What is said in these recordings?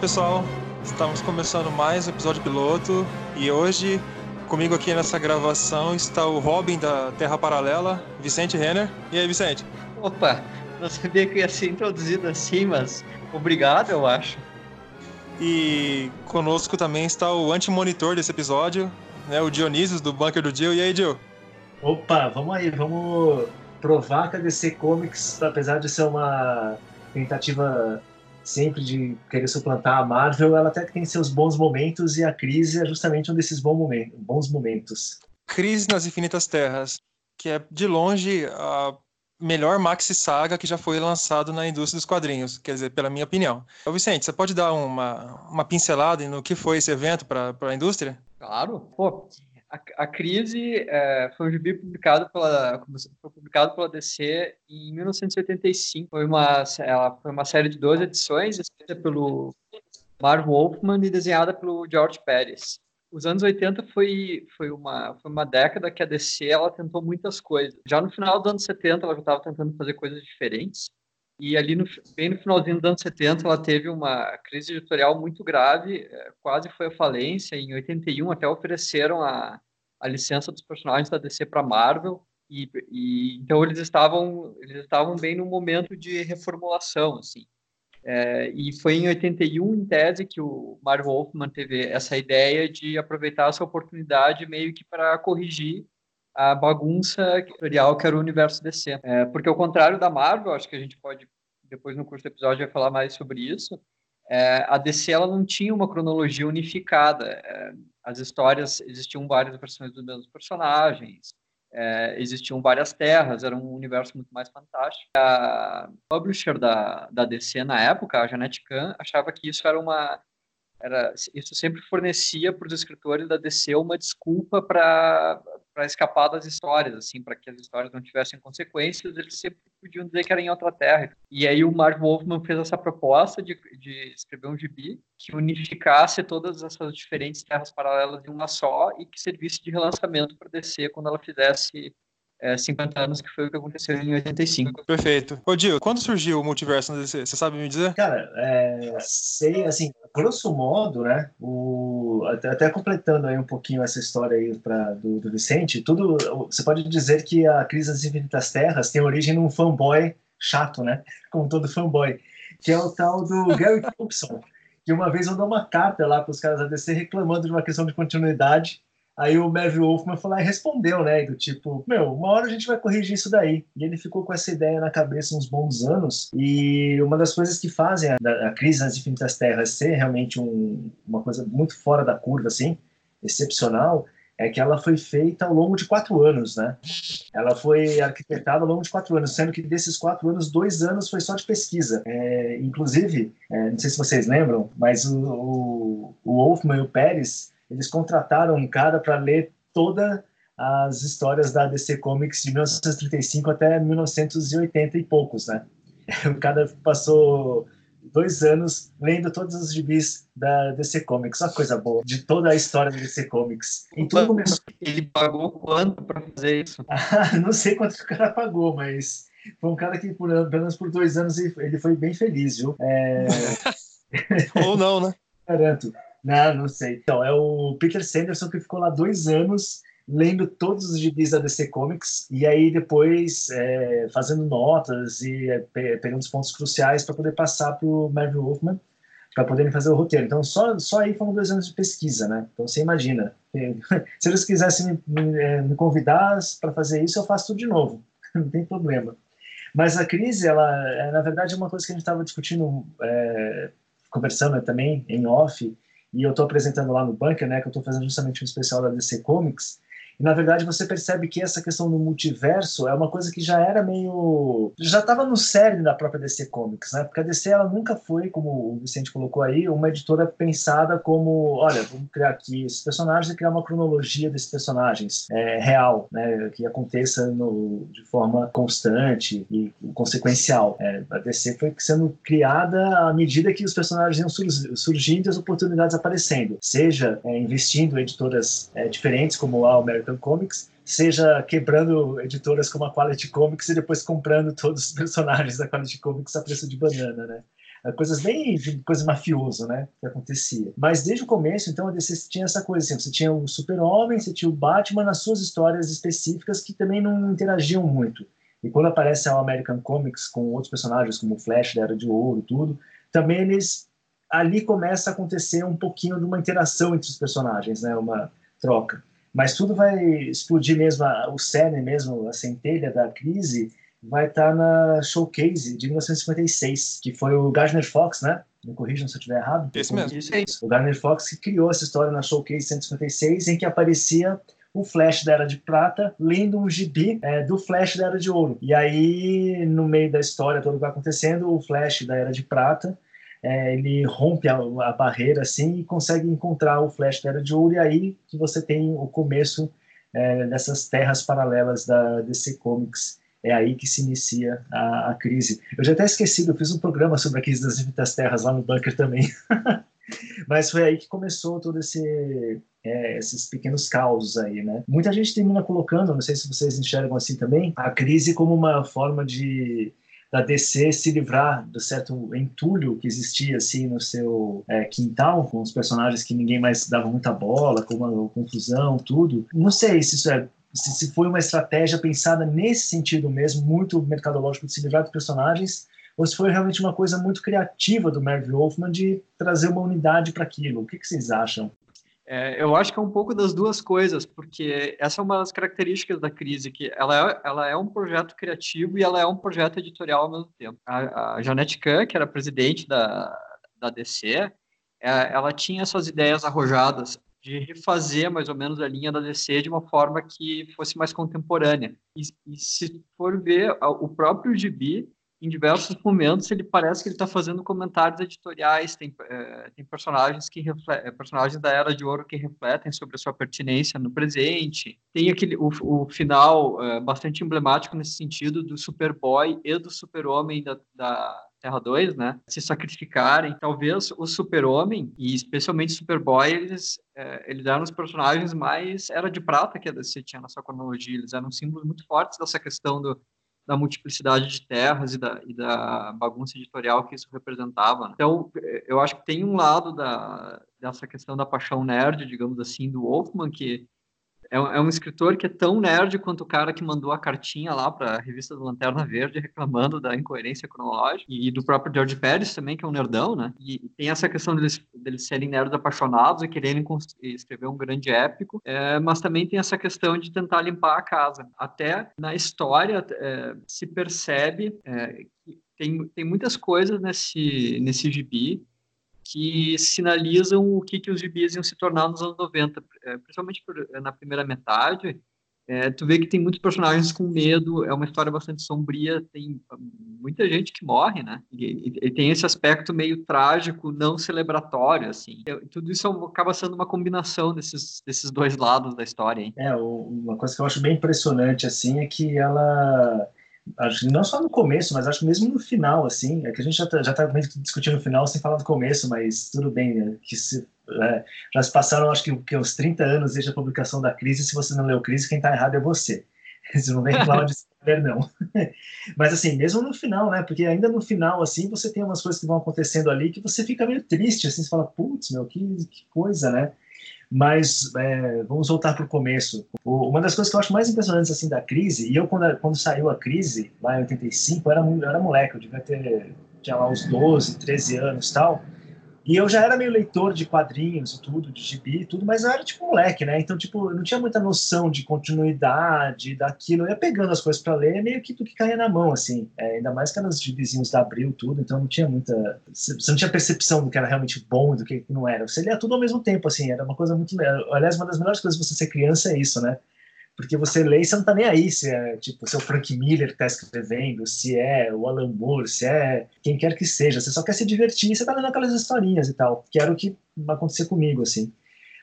Pessoal, estamos começando mais um episódio piloto e hoje comigo aqui nessa gravação está o Robin da Terra Paralela, Vicente Renner. E aí, Vicente? Opa, não sabia que ia ser introduzido assim, mas obrigado, eu acho. E conosco também está o anti-monitor desse episódio, né, o Dionísio do Bunker do Dio. E aí, Dio? Opa, vamos aí, vamos provar que a DC Comics, apesar de ser uma tentativa sempre de querer suplantar a Marvel, ela até tem seus bons momentos e a crise é justamente um desses bons momentos. Bons momentos. Crise nas Infinitas Terras, que é de longe a melhor maxi saga que já foi lançado na indústria dos quadrinhos, quer dizer, pela minha opinião. Ô Vicente, você pode dar uma, uma pincelada no que foi esse evento para a indústria? Claro. Pô, a, Crise é, foi um gibi publicado pela, foi publicado pela DC em 1985. Foi uma, ela foi uma série de 12 edições, escrita pelo Marv Wolfman e desenhada pelo George Pérez. Os anos 80 foi, foi, uma, foi uma década que a DC ela tentou muitas coisas. Já no final dos anos 70, ela já estava tentando fazer coisas diferentes. E ali, no, bem no finalzinho dos anos 70, ela teve uma crise editorial muito grave, é, quase foi à falência. Em 81, até ofereceram a, a licença dos personagens da DC para Marvel. E, e, então eles estavam eles estavam bem no momento de reformulação assim é, e foi em 81 em tese que o Marvel Wolfman teve essa ideia de aproveitar essa oportunidade meio que para corrigir a bagunça editorial que era o universo DC. É, porque ao contrário da Marvel, acho que a gente pode, depois no curso do episódio, vai falar mais sobre isso, é, a DC ela não tinha uma cronologia unificada. É, as histórias, existiam várias versões dos mesmos personagens, é, existiam várias terras, era um universo muito mais fantástico. A publisher da, da DC na época, a Janet Kahn, achava que isso era uma era, isso sempre fornecia para os escritores da DC uma desculpa para escapar das histórias, assim, para que as histórias não tivessem consequências, eles sempre podiam dizer que era em outra terra. E aí o Mark Wolfman fez essa proposta de, de escrever um gibi que unificasse todas essas diferentes terras paralelas em uma só e que servisse de relançamento para DC quando ela fizesse é, 50 anos, que foi o que aconteceu em 85. Perfeito. Ô, Dio, quando surgiu o multiverso na DC? Você sabe me dizer? Cara, é, sei, assim, grosso modo, né, o, até, até, completando aí um pouquinho essa história aí pra, do, do Vicente, tudo, você pode dizer que a Crise das Infinitas Terras tem origem num fanboy chato, né, como todo fanboy, que é o tal do Gary Thompson, que uma vez mandou uma carta lá para os caras da DC reclamando de uma questão de continuidade Aí o Melvin Wolfman falou e respondeu, né? Do tipo, meu, uma hora a gente vai corrigir isso daí. E ele ficou com essa ideia na cabeça uns bons anos. E uma das coisas que fazem a, a crise nas infinitas terras ser realmente um, uma coisa muito fora da curva, assim, excepcional, é que ela foi feita ao longo de quatro anos, né? Ela foi arquitetada ao longo de quatro anos, sendo que desses quatro anos, dois anos foi só de pesquisa. É, inclusive, é, não sei se vocês lembram, mas o, o, o Wolfman e o Pérez eles contrataram um cara para ler todas as histórias da DC Comics de 1935 até 1980 e poucos, né? O cara passou dois anos lendo todos os gibis da DC Comics. Uma coisa boa, de toda a história da DC Comics. Então, começou... Ele pagou quanto para fazer isso? não sei quanto o cara pagou, mas foi um cara que, por, pelo menos por dois anos, ele foi bem feliz, viu? É... Ou não, né? Garanto. Não, não sei. Então, é o Peter Sanderson que ficou lá dois anos lendo todos os gibis da DC Comics e aí depois é, fazendo notas e é, pegando os pontos cruciais para poder passar para o Marvel Wolfman para poderem fazer o roteiro. Então, só, só aí foram dois anos de pesquisa, né? Então, você imagina. Se eles quisessem me, me, é, me convidar para fazer isso, eu faço tudo de novo. Não tem problema. Mas a crise, ela, é, na verdade, é uma coisa que a gente estava discutindo, é, conversando também em off, e eu estou apresentando lá no Bunker, né, que eu estou fazendo justamente um especial da DC Comics, e na verdade você percebe que essa questão do multiverso é uma coisa que já era meio. já estava no cerne da própria DC Comics, né? Porque a DC ela nunca foi, como o Vicente colocou aí, uma editora pensada como: olha, vamos criar aqui esses personagens e criar uma cronologia desses personagens é, real, né? Que aconteça no, de forma constante e consequencial. É, a DC foi sendo criada à medida que os personagens iam surgindo e as oportunidades aparecendo, seja é, investindo em editoras é, diferentes, como a American American Comics, seja quebrando editoras como a Quality Comics e depois comprando todos os personagens da Quality Comics a preço de banana, né? É, coisas bem de coisa mafioso, né, que acontecia. Mas desde o começo, então, a DC tinha essa coisa assim, você tinha o Super-Homem, você tinha o Batman nas suas histórias específicas que também não interagiam muito. E quando aparece a American Comics com outros personagens como o Flash da Era de Ouro, tudo, também eles ali começa a acontecer um pouquinho de uma interação entre os personagens, né, uma troca. Mas tudo vai explodir mesmo, o cerne mesmo, a centelha da crise, vai estar tá na Showcase de 1956, que foi o Gardner Fox, né? Me corrijam se eu estiver errado. Esse mesmo. Isso é isso. O Gardner Fox que criou essa história na Showcase 156, em que aparecia o Flash da Era de Prata lendo um gibi é, do Flash da Era de Ouro. E aí, no meio da história, todo o que vai acontecendo, o Flash da Era de Prata é, ele rompe a, a, barreira assim e consegue encontrar o Flash da Era de Ouro. E aí que você tem o começo é, dessas terras paralelas da DC Comics é aí que se inicia a, a, crise. Eu já até esqueci, eu fiz um programa sobre a crise das infinitas terras lá no bunker também. Mas foi aí que começou todo esse é, esses pequenos causos aí, né? Muita gente termina colocando, não sei se vocês enxergam assim também, a crise como uma forma de da DC se livrar do certo entulho que existia assim no seu é, quintal, com os personagens que ninguém mais dava muita bola, com uma confusão, tudo. Não sei se isso é se, se foi uma estratégia pensada nesse sentido mesmo, muito mercadológico de se livrar dos personagens, ou se foi realmente uma coisa muito criativa do Merv Wolfman de trazer uma unidade para aquilo. O que, que vocês acham? É, eu acho que é um pouco das duas coisas, porque essa é uma das características da crise, que ela é, ela é um projeto criativo e ela é um projeto editorial ao mesmo tempo. A, a Janette Kahn, que era presidente da, da DC, é, ela tinha essas ideias arrojadas de refazer mais ou menos a linha da DC de uma forma que fosse mais contemporânea. E, e se for ver, o próprio Gibi, em diversos momentos, ele parece que ele está fazendo comentários editoriais, tem, é, tem personagens que é, personagens da Era de Ouro que refletem sobre a sua pertinência no presente. Tem aquele o, o final é, bastante emblemático nesse sentido do Superboy e do Super-Homem da, da Terra 2, né, se sacrificarem. Talvez o Super-Homem, e especialmente Superboy, eles, é, eles eram os personagens mais era de prata que a DC tinha na sua cronologia. Eles eram símbolos muito fortes dessa questão do, da multiplicidade de terras e da, e da bagunça editorial que isso representava. Né? Então, eu acho que tem um lado da, dessa questão da paixão nerd, digamos assim, do Wolfman, que é, é um escritor que é tão nerd quanto o cara que mandou a cartinha lá para a revista do Lanterna Verde reclamando da incoerência cronológica e do próprio George Pérez também, que é um nerdão, né? E tem essa questão deles, deles serem nerds apaixonados e quererem escrever um grande épico, é, mas também tem essa questão de tentar limpar a casa. Até na história é, se percebe é, que tem, tem muitas coisas nesse, nesse gibi que sinalizam o que, que os gibis iam se tornar nos anos 90, é, principalmente por, é, na primeira metade. É, tu vê que tem muitos personagens com medo, é uma história bastante sombria, tem muita gente que morre, né? E, e, e tem esse aspecto meio trágico, não celebratório, assim. É, tudo isso acaba sendo uma combinação desses, desses dois lados da história. Hein? É, uma coisa que eu acho bem impressionante, assim, é que ela acho não só no começo, mas acho mesmo no final, assim, é que a gente já tá, já tá discutindo o final sem falar do começo, mas tudo bem, né? que se, é, já se passaram, acho que, que uns 30 anos desde a publicação da Crise, se você não leu Crise, quem tá errado é você. Você não vem falar de spoiler, não. Mas, assim, mesmo no final, né? Porque ainda no final, assim, você tem umas coisas que vão acontecendo ali que você fica meio triste, assim, você fala, putz, meu, que, que coisa, né? Mas é, vamos voltar para o começo. Uma das coisas que eu acho mais impressionantes assim da crise, e eu quando, quando saiu a crise, lá em 85, eu era, eu era moleque, eu devia ter tinha lá uns 12, 13 anos tal. E eu já era meio leitor de quadrinhos e tudo, de gibi e tudo, mas eu era tipo moleque, né? Então, tipo, eu não tinha muita noção de continuidade daquilo. Eu ia pegando as coisas para ler, meio que do que caía na mão, assim. É, ainda mais que eram os gibizinhos da Abril, tudo, então não tinha muita. Você não tinha percepção do que era realmente bom e do que não era. Você lia tudo ao mesmo tempo, assim, era uma coisa muito. Aliás, uma das melhores coisas de você ser criança é isso, né? Porque você lê e você não tá nem aí se é tipo se é o Frank Miller que tá escrevendo, se é o Alan Moore, se é quem quer que seja, você só quer se divertir, você tá lendo aquelas historinhas e tal, que era o que aconteceu comigo assim.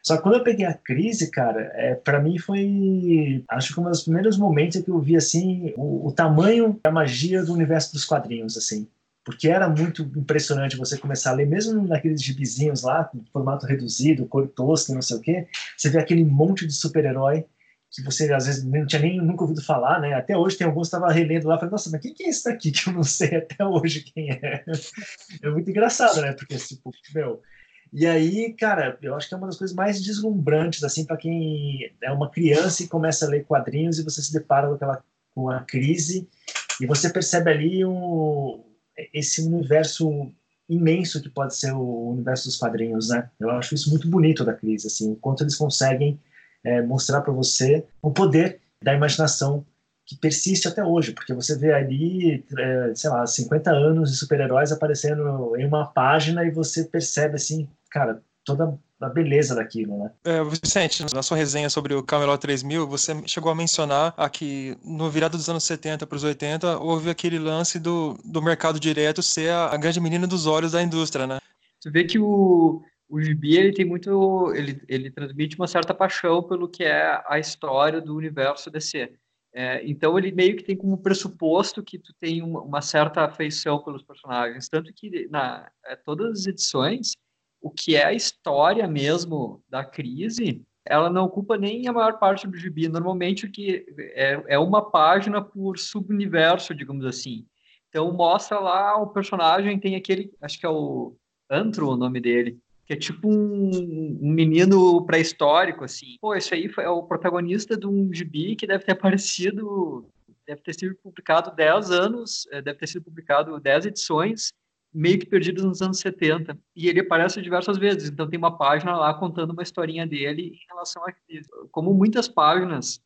Só que quando eu peguei a crise, cara, é, para mim foi, acho que um dos primeiros momentos que eu vi assim o, o tamanho da magia do universo dos quadrinhos, assim porque era muito impressionante você começar a ler, mesmo naqueles gibizinhos lá, com formato reduzido, cor tosca, não sei o quê, você vê aquele monte de super-herói que você às vezes não tinha nem nunca ouvido falar, né? Até hoje tem alguns que estava relendo lá, falei, nossa, mas quem que é esse daqui que eu não sei até hoje quem é? É muito engraçado, né? Porque tipo, meu, e aí, cara, eu acho que é uma das coisas mais deslumbrantes assim para quem é uma criança e começa a ler quadrinhos e você se depara com aquela com a crise e você percebe ali um, esse universo imenso que pode ser o universo dos quadrinhos, né? Eu acho isso muito bonito da crise, assim, o quanto eles conseguem é, mostrar para você o poder da imaginação que persiste até hoje, porque você vê ali, é, sei lá, 50 anos de super-heróis aparecendo em uma página e você percebe, assim, cara, toda a beleza daquilo, né? É, Vicente, na sua resenha sobre o Camelot 3000, você chegou a mencionar aqui no virado dos anos 70 para os 80, houve aquele lance do, do mercado direto ser a, a grande menina dos olhos da indústria, né? Você vê que o, o gibi ele tem muito ele, ele transmite uma certa paixão pelo que é a história do universo DC é, então ele meio que tem como pressuposto que tu tem uma, uma certa afeição pelos personagens. Tanto que na é, todas as edições o que é a história mesmo da crise ela não ocupa nem a maior parte do gibi. Normalmente o que é, é uma página por subuniverso digamos assim. Então mostra lá o personagem tem aquele acho que é o Antro o nome dele que é tipo um, um menino pré-histórico, assim. Pô, esse aí foi, é o protagonista de um gibi que deve ter aparecido, deve ter sido publicado 10 anos, é, deve ter sido publicado 10 edições, meio que perdidas nos anos 70. E ele aparece diversas vezes, então tem uma página lá contando uma historinha dele em relação a isso. Como muitas páginas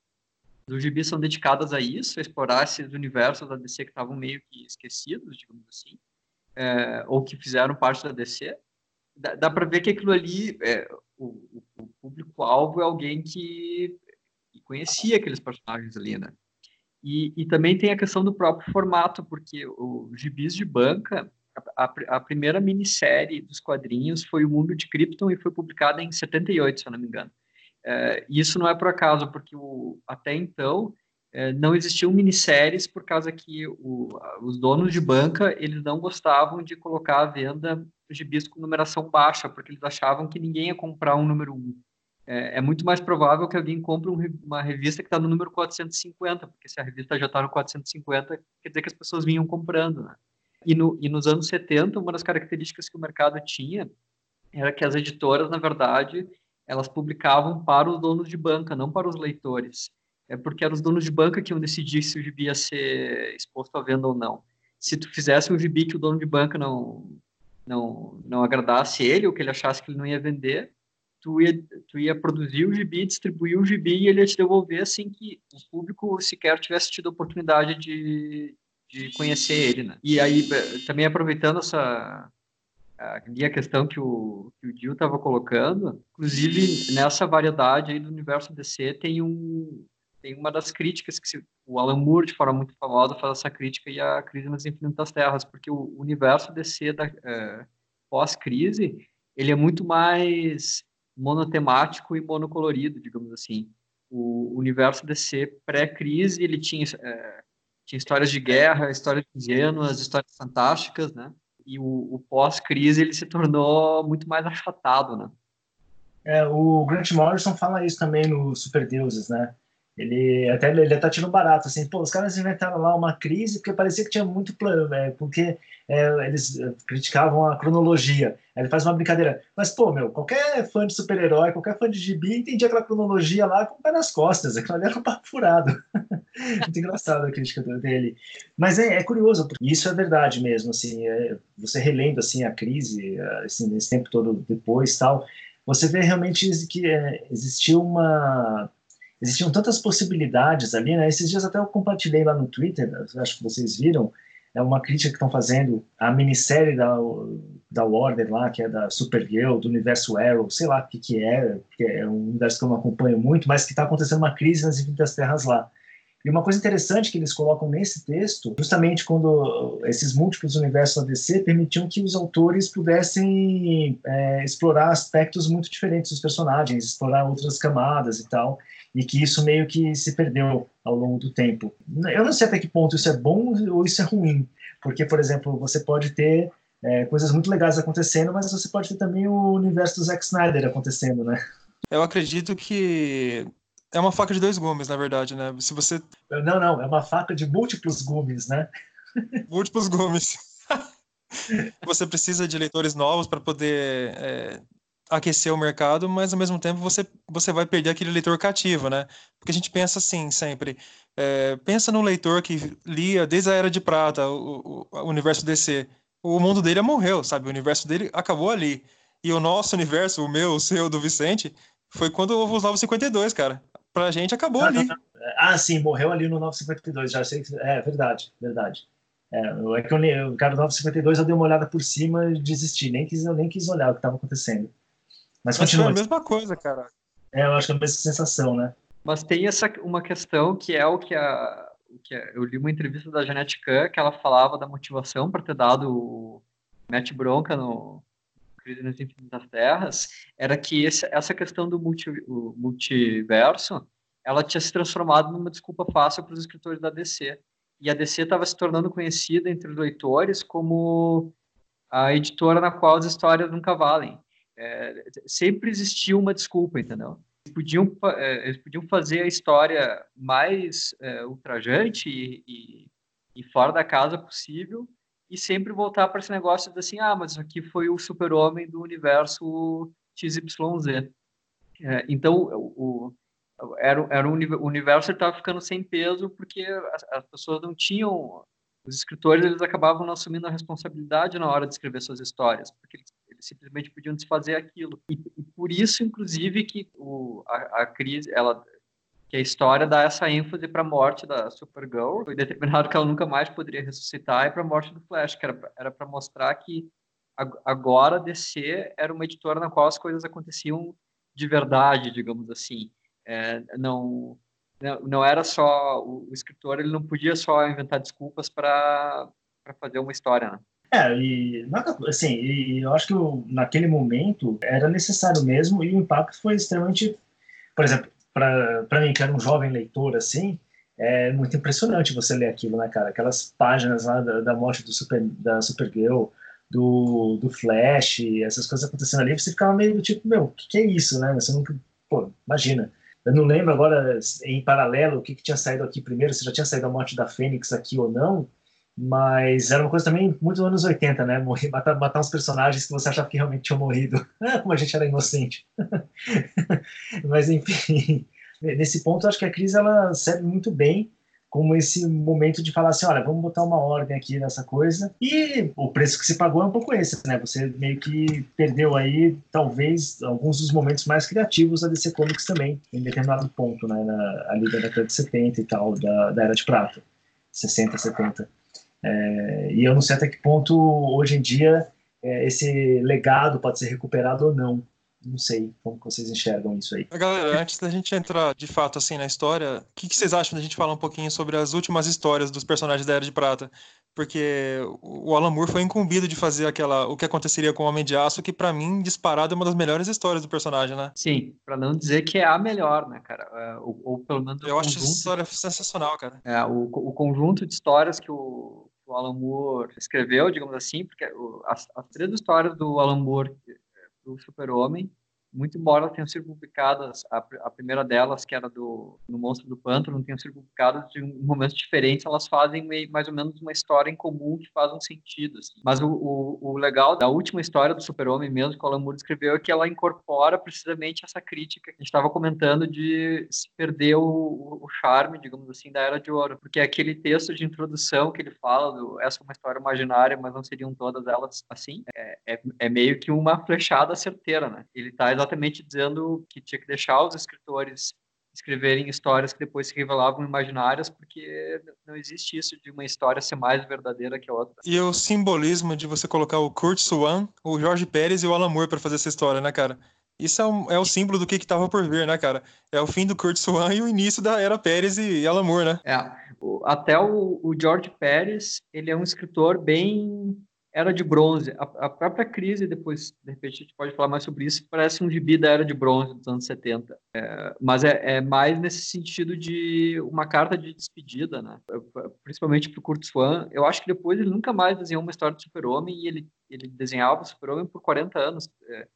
do gibi são dedicadas a isso, a explorar esses universos da DC que estavam meio que esquecidos, digamos assim, é, ou que fizeram parte da DC, dá, dá para ver que aquilo ali, é, o, o público-alvo é alguém que, conhecia aqueles personagens ali, né? E, e, também tem a questão do próprio formato, porque o Gibis de Banca, a, a, a, primeira minissérie dos quadrinhos foi O Mundo de Krypton e foi publicada em 78, se eu não me engano. É, isso não é por acaso, porque o, até então é, não existiam minisséries por causa que o, os donos de banca eles não gostavam de colocar à venda gibis com numeração baixa, porque eles achavam que ninguém ia comprar um número 1. É, é muito mais provável que alguém compre um, uma revista que está no número 450, porque se a revista já está no 450, quer dizer que as pessoas vinham comprando. Né? E, no, e nos anos 70, uma das características que o mercado tinha era que as editoras, na verdade, elas publicavam para os donos de banca, não para os leitores. É porque eram os donos de banca que iam decidir se o gibi ia ser exposto à venda ou não. Se tu fizesse um gibi que o dono de banca não não, não agradasse ele, ou que ele achasse que ele não ia vender, tu ia, tu ia produzir o gibi, distribuir o gibi e ele ia te devolver assim que o público sequer tivesse tido a oportunidade de, de conhecer ele, né? E aí, também aproveitando essa ali a questão que o, que o Gil estava colocando, inclusive nessa variedade aí do universo DC tem um, tem uma das críticas que se, o Alan Moore, de forma muito famosa, faz essa crítica e a crise nas infinitas terras, porque o universo DC da é, pós-crise, ele é muito mais monotemático e monocolorido, digamos assim. O universo DC pré-crise, ele tinha, é, tinha histórias de guerra, histórias ingênuas, histórias fantásticas, né? E o, o pós-crise, ele se tornou muito mais achatado, né? É, o Grant Morrison fala isso também no Super Deuses, né? Ele até ele tá tirando barato, assim, pô, os caras inventaram lá uma crise porque parecia que tinha muito plano, né? Porque é, eles eh, criticavam a cronologia. Aí ele faz uma brincadeira, mas pô, meu, qualquer fã de super-herói, qualquer fã de gibi entendia aquela cronologia lá com o pé nas costas, aquilo ali era um papo furado. muito engraçado a crítica dele. Mas é, é curioso, porque isso é verdade mesmo, assim, é, você relendo assim a crise, assim, esse tempo todo depois tal, você vê realmente que é, existiu uma existiam tantas possibilidades ali, né? Esses dias até eu compartilhei lá no Twitter, acho que vocês viram, é uma crítica que estão fazendo à minissérie da, da Warner lá, que é da Supergirl, do universo Arrow, sei lá o que, que é, que é um universo que eu não acompanho muito, mas que está acontecendo uma crise nas Infinitas Terras lá. E uma coisa interessante que eles colocam nesse texto, justamente quando esses múltiplos universos ADC permitiam que os autores pudessem é, explorar aspectos muito diferentes dos personagens, explorar outras camadas e tal e que isso meio que se perdeu ao longo do tempo. Eu não sei até que ponto isso é bom ou isso é ruim, porque, por exemplo, você pode ter é, coisas muito legais acontecendo, mas você pode ter também o universo do Zack Snyder acontecendo, né? Eu acredito que é uma faca de dois gumes, na verdade, né? Se você. Não, não, é uma faca de múltiplos gumes, né? múltiplos gumes. você precisa de leitores novos para poder é, aquecer o mercado, mas ao mesmo tempo você, você vai perder aquele leitor cativo, né? Porque a gente pensa assim sempre. É, pensa no leitor que lia desde a Era de Prata, o, o, o universo DC. O mundo dele morreu, sabe? O universo dele acabou ali. E o nosso universo, o meu, o seu, do Vicente, foi quando houve os 952, cara. Pra gente acabou ah, ali. Não, não. Ah, sim, morreu ali no 952, já sei que. É, verdade, verdade. É, é que eu, o cara do 952 eu dei uma olhada por cima e desisti, nem quis, eu nem quis olhar o que estava acontecendo. Mas, Mas continua. É a mesma coisa, cara. É, eu acho que é a mesma sensação, né? Mas tem essa uma questão que é o que a, o que a, eu li uma entrevista da Janete Kahn que ela falava da motivação para ter dado o Matt Bronca no Crise nas Infinitas Terras, era que esse, essa questão do multi, multiverso, ela tinha se transformado numa desculpa fácil para os escritores da DC. E a DC estava se tornando conhecida entre os leitores como a editora na qual as histórias nunca valem é, sempre existiu uma desculpa, entendeu? Eles podiam, é, eles podiam fazer a história mais é, ultrajante e, e, e, fora da casa possível e sempre voltar para esse negócio de assim, ah, mas aqui foi o super-homem do universo XYZ. É, então, o, o, era, era um, o universo estava ficando sem peso porque as, as pessoas não tinham os escritores eles acabavam não assumindo a responsabilidade na hora de escrever suas histórias, porque eles simplesmente podiam desfazer aquilo. E, e por isso, inclusive, que o, a, a, crise, ela, que a história dá essa ênfase para a morte da Supergirl. Foi determinado que ela nunca mais poderia ressuscitar e para a morte do Flash, que era para mostrar que agora DC era uma editora na qual as coisas aconteciam de verdade, digamos assim. É, não, não era só o, escritor, ele não podia só inventar desculpas para fazer uma história. Né? É, e assim, e eu acho que naquele momento era necessário mesmo e o impacto foi extremamente, por exemplo, para mim que era um jovem leitor assim, é muito impressionante você ler aquilo, né, cara? Aquelas páginas lá da, da morte do Super, da Supergirl, do, do Flash, essas coisas acontecendo ali, você ficava meio tipo, meu, o que, que, é isso, né? Você nunca, pô, imagina. Eu não lembro agora, em paralelo, o que, que tinha saído aqui primeiro, se já tinha saído a morte da Fênix aqui ou não, mas era uma coisa também muito anos 80, né? Morrer, matar, matar uns personagens que você achava que realmente tinham morrido. Como a gente era inocente. Mas, enfim, nesse ponto, acho que a crise ela serve muito bem como esse momento de falar assim, olha, vamos botar uma ordem aqui nessa coisa. E o preço que se pagou é um pouco esse, né? Você meio que perdeu aí, talvez, alguns dos momentos mais criativos da DC Comics também, em determinado ponto, né? Na, ali da década de 70 e tal, da, da Era de Prata. 60, 70. É, e eu não sei até que ponto, hoje em dia, é, esse legado pode ser recuperado ou não. Não sei como vocês enxergam isso aí. Galera, antes da gente entrar de fato assim na história, o que, que vocês acham da gente falar um pouquinho sobre as últimas histórias dos personagens da Era de Prata? Porque o Alan Moore foi incumbido de fazer aquela o que aconteceria com o Homem de Aço, que para mim disparado é uma das melhores histórias do personagem, né? Sim, para não dizer que é a melhor, né, cara? É, ou, ou pelo menos eu acho essa história sensacional, cara. É, o, o conjunto de histórias que o o Alan Moore escreveu, digamos assim, porque as, as três histórias do Alan Moore do Super-Homem muito embora tenham sido publicadas, a, a, primeira delas, que era do no Monstro do Pântano, tenham sido publicadas de um, momentos diferentes, elas fazem meio, mais ou menos uma história em comum que faz um sentido. Assim. Mas o, o, o, legal da última história do Super-Homem mesmo, que o Alan Moore escreveu, é que ela incorpora precisamente essa crítica que a gente estava comentando de se perder o, o, charme, digamos assim, da Era de Ouro. Porque é aquele texto de introdução que ele fala, do, essa é uma história imaginária, mas não seriam todas elas assim, é, é, é meio que uma flechada certeira, né? Ele está exatamente dizendo que tinha que deixar os escritores escreverem histórias que depois se revelavam imaginárias, porque não existe isso de uma história ser mais verdadeira que a outra. E o simbolismo de você colocar o Kurt Swan, o Jorge Pérez e o Alan Moore para fazer essa história, né, cara? Isso é, um, é o símbolo do que estava por vir, né, cara? É o fim do Kurt Swan e o início da era Pérez e Alan Moore, né? É, até o, o George Pérez, ele é um escritor bem era de bronze. A, a, própria crise, depois, de repente, a gente pode falar mais sobre isso, parece um gibi da era de bronze dos anos 70. É, mas é, é, mais nesse sentido de uma carta de despedida, né? Principalmente para o Kurt Swan. Eu acho que depois ele nunca mais desenhou uma história de super-homem e ele, ele desenhava o super-homem por 40 anos. É,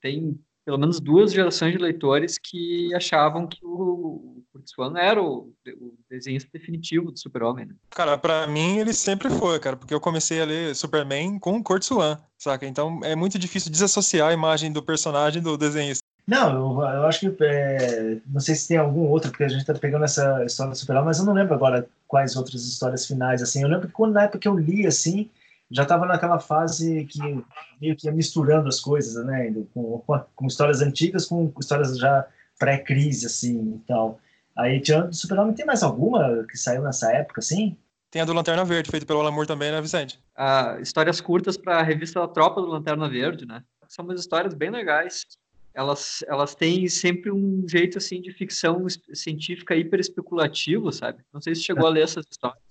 tem pelo menos duas gerações de leitores que achavam que o Kurt Swan era o, o desenhista definitivo do Super-Homem. Né? Cara, para mim ele sempre foi, cara, porque eu comecei a ler Superman com o Kurt Swan, saca? Então é muito difícil desassociar a imagem do personagem do desenhista. Não, eu, eu acho que é, não sei se tem algum outro, porque a gente tá pegando essa história do Super-Homem, mas eu não lembro agora quais outras histórias finais, assim. Eu lembro que quando na época que eu li, assim, já estava naquela fase que meio que ia misturando as coisas, né? Com, com histórias antigas com histórias já pré-crise, assim, e tal. Aí, tirando do Super-Homem, tem mais alguma que saiu nessa época, assim? Tem a do Lanterna Verde, feito pelo Alan Moore também, né, Vicente? Ah, histórias curtas para a revista Tropa do Lanterna Verde, né? São umas histórias bem legais. Elas, elas têm sempre um jeito, assim, de ficção científica hiper especulativo, sabe? Não sei se chegou a ler essas histórias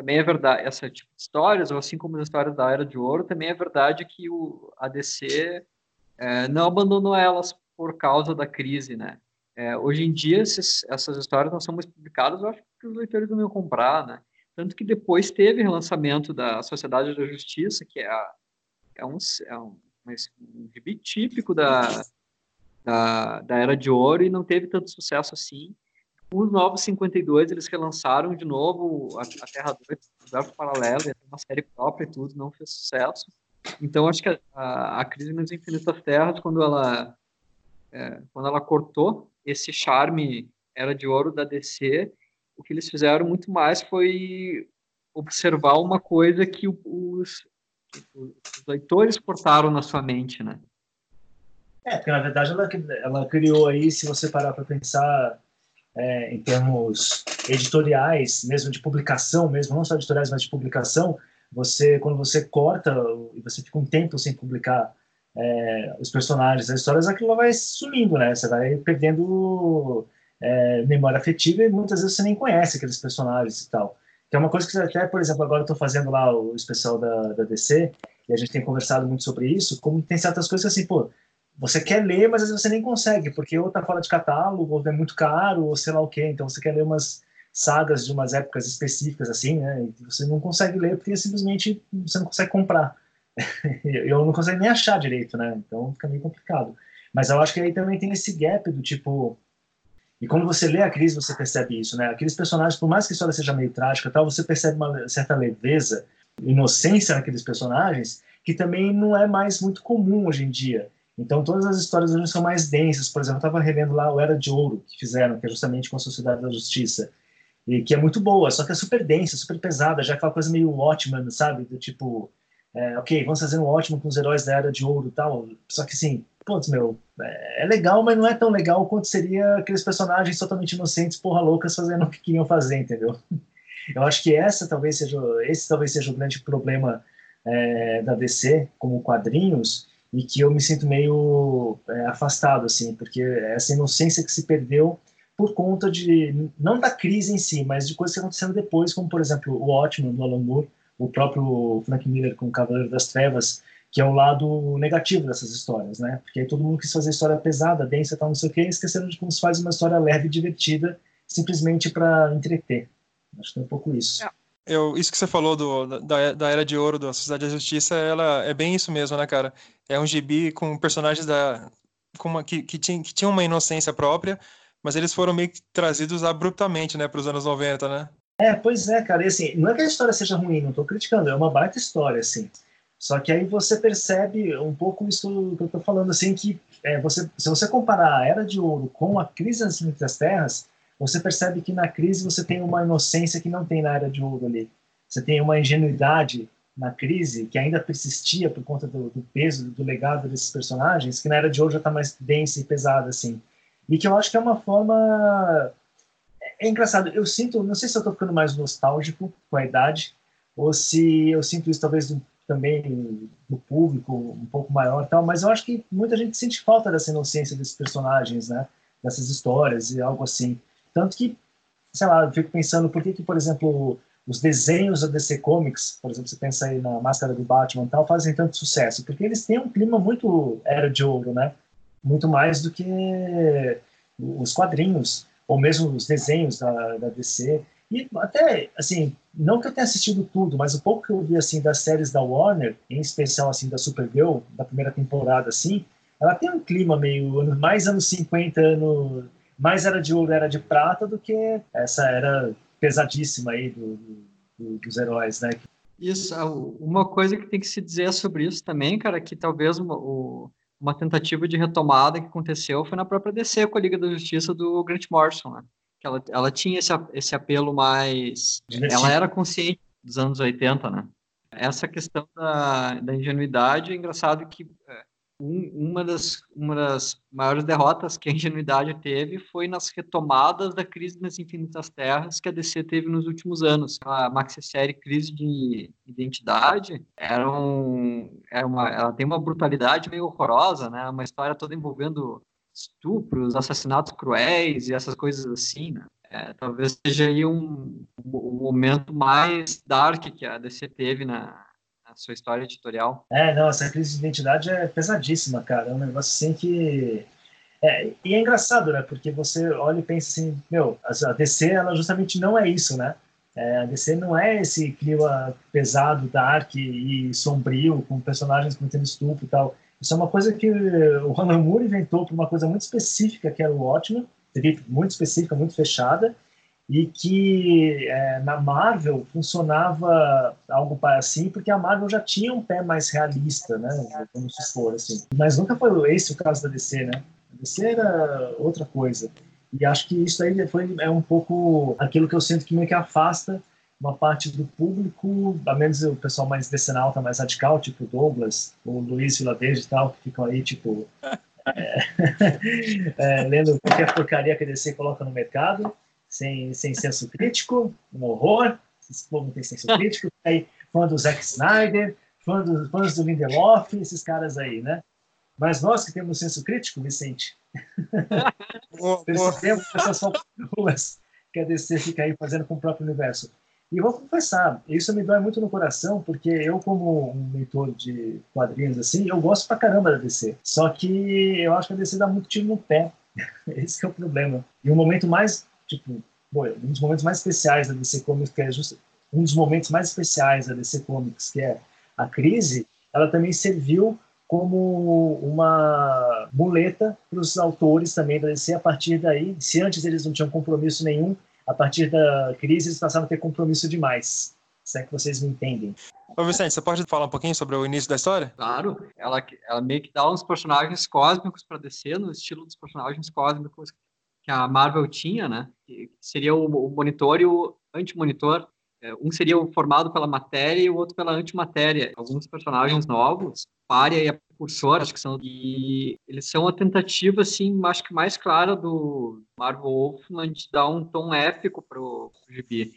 também é verdade, essa tipo de histórias, assim como as histórias da Era de Ouro, também é verdade que o, a DC é, não abandonou elas por causa da crise, né? É, hoje em dia, esses, essas histórias não são mais publicadas, eu acho que os leitores não iam comprar, né? Tanto que depois teve relançamento da Sociedade da Justiça, que é, a, é um, é um, um gibi típico da, da, da Era de Ouro e não teve tanto sucesso assim. Os Novos 52, eles relançaram de novo a, a Terra 2, o universo paralelo, ia ter uma série própria e tudo, não fez sucesso. Então, acho que a, a, a Crise nas Infinitas Terras, quando ela, é, quando ela cortou esse charme Era de Ouro da DC, o que eles fizeram muito mais foi observar uma coisa que os, os leitores cortaram na sua mente, né? É, porque na verdade ela, ela criou aí, se você parar para pensar é, em termos editoriais, mesmo de publicação, mesmo não só editoriais, mas de publicação, você quando você corta e você fica um tempo sem publicar é, os personagens, as histórias, aquilo vai sumindo, né? Você vai perdendo é, memória afetiva e muitas vezes você nem conhece aqueles personagens e tal. Que é uma coisa que até, por exemplo, agora eu estou fazendo lá o especial da, da DC e a gente tem conversado muito sobre isso, como tem certas coisas assim, pô, você quer ler, mas às vezes você nem consegue, porque ou tá fora de catálogo, ou é muito caro, ou sei lá o quê. Então você quer ler umas sagas de umas épocas específicas, assim, né? E você não consegue ler porque simplesmente você não consegue comprar. eu não consigo nem achar direito, né? Então fica meio complicado. Mas eu acho que aí também tem esse gap do tipo. E quando você lê a crise, você percebe isso, né? Aqueles personagens, por mais que a história seja meio trágica, tal, você percebe uma certa leveza, inocência naqueles personagens, que também não é mais muito comum hoje em dia. Então, todas as histórias hoje são mais densas. Por exemplo, eu estava revendo lá o Era de Ouro, que fizeram, que é justamente com a Sociedade da Justiça, e que é muito boa, só que é super densa, super pesada, já aquela coisa meio Watchman, sabe? Do tipo, é, ok, vamos fazer um Watchman com os heróis da Era de Ouro e tal. Só que, assim, putz, meu, é, é legal, mas não é tão legal quanto seria aqueles personagens totalmente inocentes, porra loucas, fazendo o que queriam fazer, entendeu? Eu acho que essa talvez seja, esse talvez seja o grande problema é, da DC como quadrinhos, e que eu me sinto meio é, afastado, assim, porque essa inocência que se perdeu por conta de, não da crise em si, mas de coisas que aconteceram depois, como, por exemplo, o Ótimo, do Alan Moore, o próprio Frank Miller com o Cavaleiro das Trevas, que é o lado negativo dessas histórias, né? Porque aí todo mundo quis fazer história pesada, densa, tal, não sei o quê, e esqueceram de como se faz uma história leve e divertida, simplesmente para entreter. Acho que é um pouco isso. É eu, isso que você falou do, da, da Era de Ouro da Sociedade da Justiça, ela é bem isso mesmo, né, cara? É um gibi com personagens da, com uma, que, que, tinha, que tinham uma inocência própria, mas eles foram meio que trazidos abruptamente, né, para os anos 90, né? É, pois é, cara. E assim, não é que a história seja ruim, não estou criticando, é uma baita história, assim. Só que aí você percebe um pouco isso que eu estou falando, assim, que é, você, se você comparar a Era de Ouro com a Crise das Infinitas Terras, você percebe que na crise você tem uma inocência que não tem na era de ouro ali. Você tem uma ingenuidade na crise que ainda persistia por conta do, do peso, do legado desses personagens, que na era de ouro já está mais densa e pesada, assim. E que eu acho que é uma forma... É, é engraçado, eu sinto, não sei se eu estou ficando mais nostálgico com a idade, ou se eu sinto isso talvez do, também do público um pouco maior tal, mas eu acho que muita gente sente falta dessa inocência desses personagens, né? Dessas histórias e algo assim. Tanto que, sei lá, eu fico pensando por que, que por exemplo, os desenhos da DC Comics, por exemplo, você pensa aí na Máscara do Batman e tal, fazem tanto sucesso? Porque eles têm um clima muito era de ouro, né? Muito mais do que os quadrinhos, ou mesmo os desenhos da, da DC. E até, assim, não que eu tenha assistido tudo, mas o pouco que eu vi, assim, das séries da Warner, em especial, assim, da Supergirl, da primeira temporada, assim, ela tem um clima meio mais anos 50, ano, mais era de ouro, era de prata do que essa era pesadíssima aí do, do, dos heróis, né? Isso, uma coisa que tem que se dizer sobre isso também, cara, que talvez uma, o, uma tentativa de retomada que aconteceu foi na própria DC com a Liga da Justiça do Grant Morrison, né? Que ela, ela tinha esse, esse apelo mais... Ela era consciente dos anos 80, né? Essa questão da, da ingenuidade, é engraçado que é, um, uma, das, uma das maiores derrotas que a ingenuidade teve foi nas retomadas da crise nas infinitas terras que a DC teve nos últimos anos. A maxi-série Crise de Identidade era, um, era uma, ela tem uma brutalidade meio horrorosa, né? Uma história toda envolvendo estupros, assassinatos cruéis e essas coisas assim, né? É, talvez seja aí um, um momento mais dark que a DC teve na, a sua história editorial. É, não, essa crise de identidade é pesadíssima, cara. É um negócio assim que. É, e é engraçado, né? Porque você olha e pensa assim, meu, a DC, ela justamente não é isso, né? É, a DC não é esse clima pesado, dark e sombrio, com personagens cometendo estupro e tal. Isso é uma coisa que o Ronan Moore inventou para uma coisa muito específica, que era o Watchmen, muito específica, muito fechada, e que é, na Marvel funcionava algo assim, porque a Marvel já tinha um pé mais realista, né, vamos supor, assim. Mas nunca foi esse o caso da DC, né? A DC era outra coisa. E acho que isso aí foi, é um pouco aquilo que eu sinto que meio que afasta uma parte do público, a menos o pessoal mais decenalta, tá mais radical, tipo Douglas, o Luiz Vilaverde e tal, que ficam aí, tipo, é, é, lendo qualquer porcaria que a DC coloca no mercado sem, sem senso crítico, um horror. Esse povo não tem senso crítico. Aí, fã do Zack Snyder, fã do, fãs do Lindelof, esses caras aí, né? Mas nós que temos senso crítico, Vicente, percebemos essas ruas que a DC fica aí fazendo com o próprio universo. E vou confessar, isso me dói muito no coração, porque eu, como um leitor de quadrinhos, assim, eu gosto pra caramba da DC. Só que eu acho que a DC dá muito tiro no pé. Esse é o problema. E o momento mais tipo, um dos momentos mais especiais da DC Comics, que é just, um dos momentos mais especiais da DC Comics, que é a crise, ela também serviu como uma muleta para os autores também da DC a partir daí. Se antes eles não tinham compromisso nenhum, a partir da crise eles passaram a ter compromisso demais. Se é que vocês me entendem. Ô Vicente, você pode falar um pouquinho sobre o início da história? Claro, ela, ela meio que dá uns personagens cósmicos para DC, no estilo dos personagens cósmicos que a Marvel tinha, né? Que seria o, monitor e o anti-monitor. É, um seria formado pela matéria e o outro pela antimatéria. Alguns personagens novos, Pária e a Precursora, acho que são. E eles são a tentativa, assim, acho que mais clara do Marvel Wolfman de dar um tom épico pro, pro gibi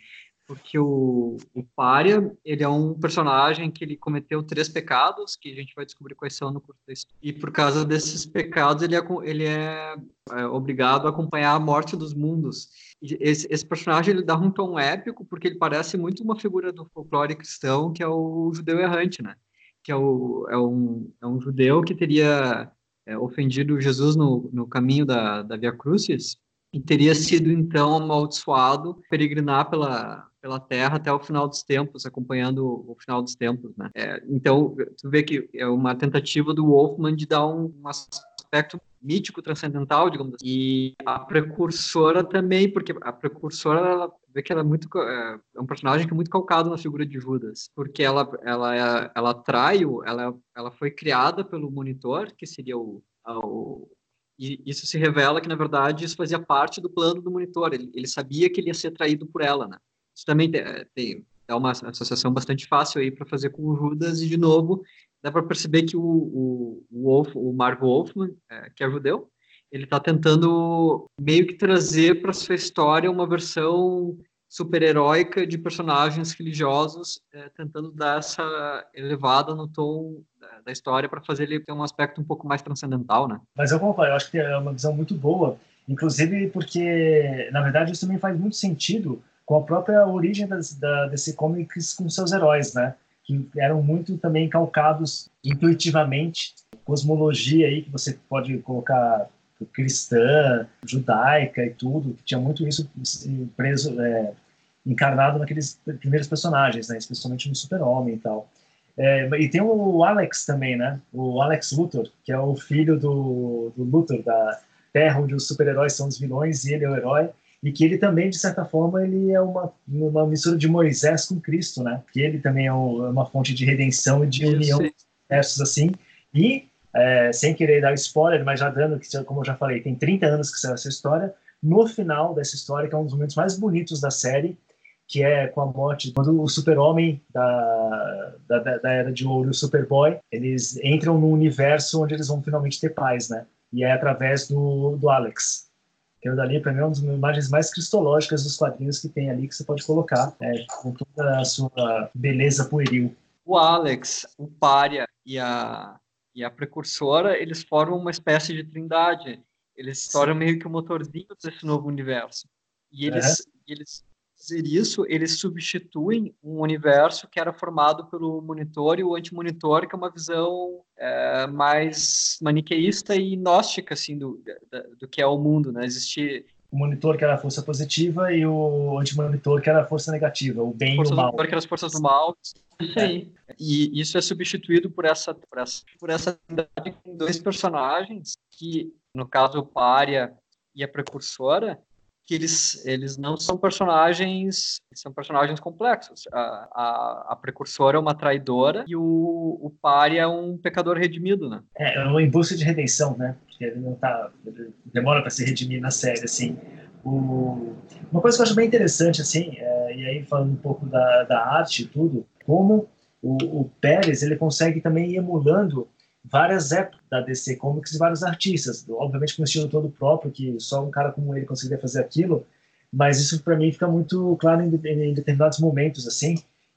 porque o, o Pária, ele é um personagem que ele cometeu três pecados, que a gente vai descobrir quais são no curso da história. E por causa desses pecados, ele é, ele é, é obrigado a acompanhar a morte dos mundos. Esse, esse, personagem, ele dá um tom épico, porque ele parece muito uma figura do folclore cristão, que é o judeu errante, né? Que é, o, é, um, é um judeu que teria é, ofendido Jesus no, no caminho da, da Via Crucis, e teria sido então amaldiçoado peregrinar pela pela Terra até o final dos tempos, acompanhando o final dos tempos, né? É, então, tu vê que é uma tentativa do Wolfman de dar um, um aspecto mítico, transcendental, digamos assim. E a precursora também, porque a precursora, ela vê que ela é muito é, é um personagem que é muito calcado na figura de Judas, porque ela ela ela, ela trai, ela ela foi criada pelo monitor, que seria o, o e isso se revela que na verdade isso fazia parte do plano do monitor. Ele, ele sabia que ele ia ser traído por ela, né? Isso também tem, tem é uma associação bastante fácil aí para fazer com o Judas e de novo dá para perceber que o, o, o, Wolf, o Mark Wolfman, é, que é judeu, ele está tentando meio que trazer para sua história uma versão super-heróica de personagens religiosos, é, tentando dar essa elevada no tom da, história para fazer ele ter um aspecto um pouco mais transcendental, né? Mas eu concordo, eu acho que é uma visão muito boa, inclusive porque, na verdade, isso também faz muito sentido com a própria origem das, da DC Comics com seus heróis, né? Que eram muito também calcados intuitivamente, cosmologia aí que você pode colocar cristã, judaica e tudo, que tinha muito isso preso, é, encarnado naqueles primeiros personagens, né? Especialmente no Super-Homem e tal. É, e tem o Alex também, né? O Alex Luthor, que é o filho do, do Luthor, da Terra, onde os super-heróis são os vilões e ele é o herói. E que ele também, de certa forma, ele é uma, uma mistura de Moisés com Cristo, né? Que ele também é, um, é uma fonte de redenção e de união versos assim. E, é, sem querer dar spoiler, mas já dando, como eu já falei, tem 30 anos que saiu essa história. No final dessa história, que é um dos momentos mais bonitos da série, que é com a morte quando o super-homem da, da, da, Era de Ouro e o Superboy, eles entram num universo onde eles vão finalmente ter paz, né? E é através do, do Alex. Que é dali, para mim, é uma das imagens mais cristológicas dos quadrinhos que tem ali, que você pode colocar, é, com toda a sua beleza pueril. O Alex, o Pária e a, e a Precursora, eles formam uma espécie de trindade. Eles se tornam meio que o motorzinho desse novo universo. E eles, é. eles dizer isso, eles substituem um universo que era formado pelo monitor e o antimonitor, que é uma visão é, mais maniqueísta e gnóstica assim, do, do, do, que é o mundo. Né? Existe o monitor que era a força positiva e o antimonitor que era a força negativa, o bem e o mal. que eram as forças do mal. É. E isso é substituído por essa por essa por essa com dois personagens que, no caso, o Pária e a Precursora, que eles, eles não são personagens, são personagens complexos. A, a, a precursora é uma traidora e o, o pari é um pecador redimido, né? É, é uma em busca de redenção, né? Porque ele não tá, ele demora para se redimir na série, assim. O, uma coisa que eu acho bem interessante, assim, é, e aí falando um pouco da, da arte e tudo, como o, o Pérez, ele consegue também ir emulando várias épocas da DC Comics e vários artistas, obviamente com um estilo todo próprio, que só um cara como ele conseguiria fazer aquilo, mas isso para mim fica muito claro em, em, determinados momentos, assim,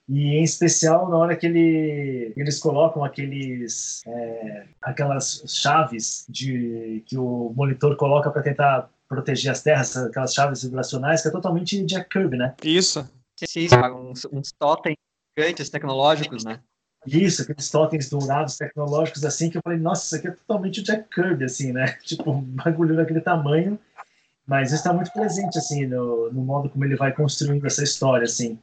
e em especial na hora que ele, eles colocam aqueles é, aquelas chaves de que o monitor coloca para tentar proteger as terras, aquelas chaves vibracionais, que é totalmente Jack Kirby, né? Isso. Sim, uns, uns totens gigantes tecnológicos, né? Isso, aqueles totens dourados tecnológicos assim, que eu falei, nossa, isso aqui é totalmente o Jack Kirby, assim, né? Tipo, um bagulho daquele tamanho, mas isso está muito presente, assim, no, no modo como ele vai construindo essa história, assim.